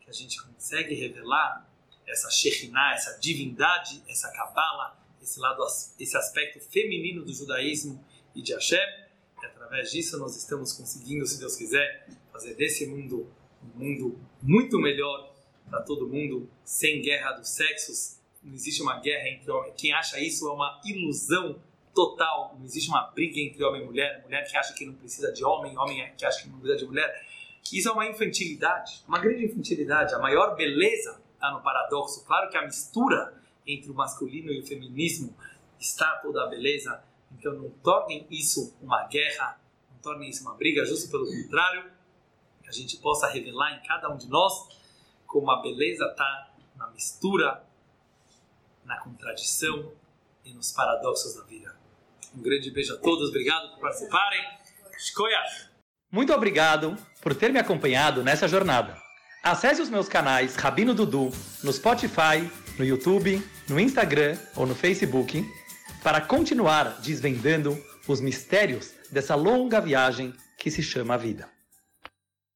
que a gente consegue revelar essa Shekhinah, essa divindade, essa Kabbalah, esse lado, esse aspecto feminino do judaísmo e de Hashem. E através disso nós estamos conseguindo, se Deus quiser, fazer desse mundo um mundo muito melhor para todo mundo, sem guerra dos sexos. Não existe uma guerra entre homens. Quem acha isso é uma ilusão total. Não existe uma briga entre homem e mulher. Mulher que acha que não precisa de homem, homem que acha que não precisa de mulher. Isso é uma infantilidade, uma grande infantilidade. A maior beleza está no paradoxo. Claro que a mistura entre o masculino e o feminismo está toda a beleza. Então não tornem isso uma guerra, não tornem isso uma briga, justo pelo contrário, que a gente possa revelar em cada um de nós como a beleza está na mistura, na contradição e nos paradoxos da vida. Um grande beijo a todos, obrigado por participarem. Escolha! Muito obrigado por ter me acompanhado nessa jornada. Acesse os meus canais Rabino Dudu no Spotify, no YouTube, no Instagram ou no Facebook para continuar desvendando os mistérios dessa longa viagem que se chama vida.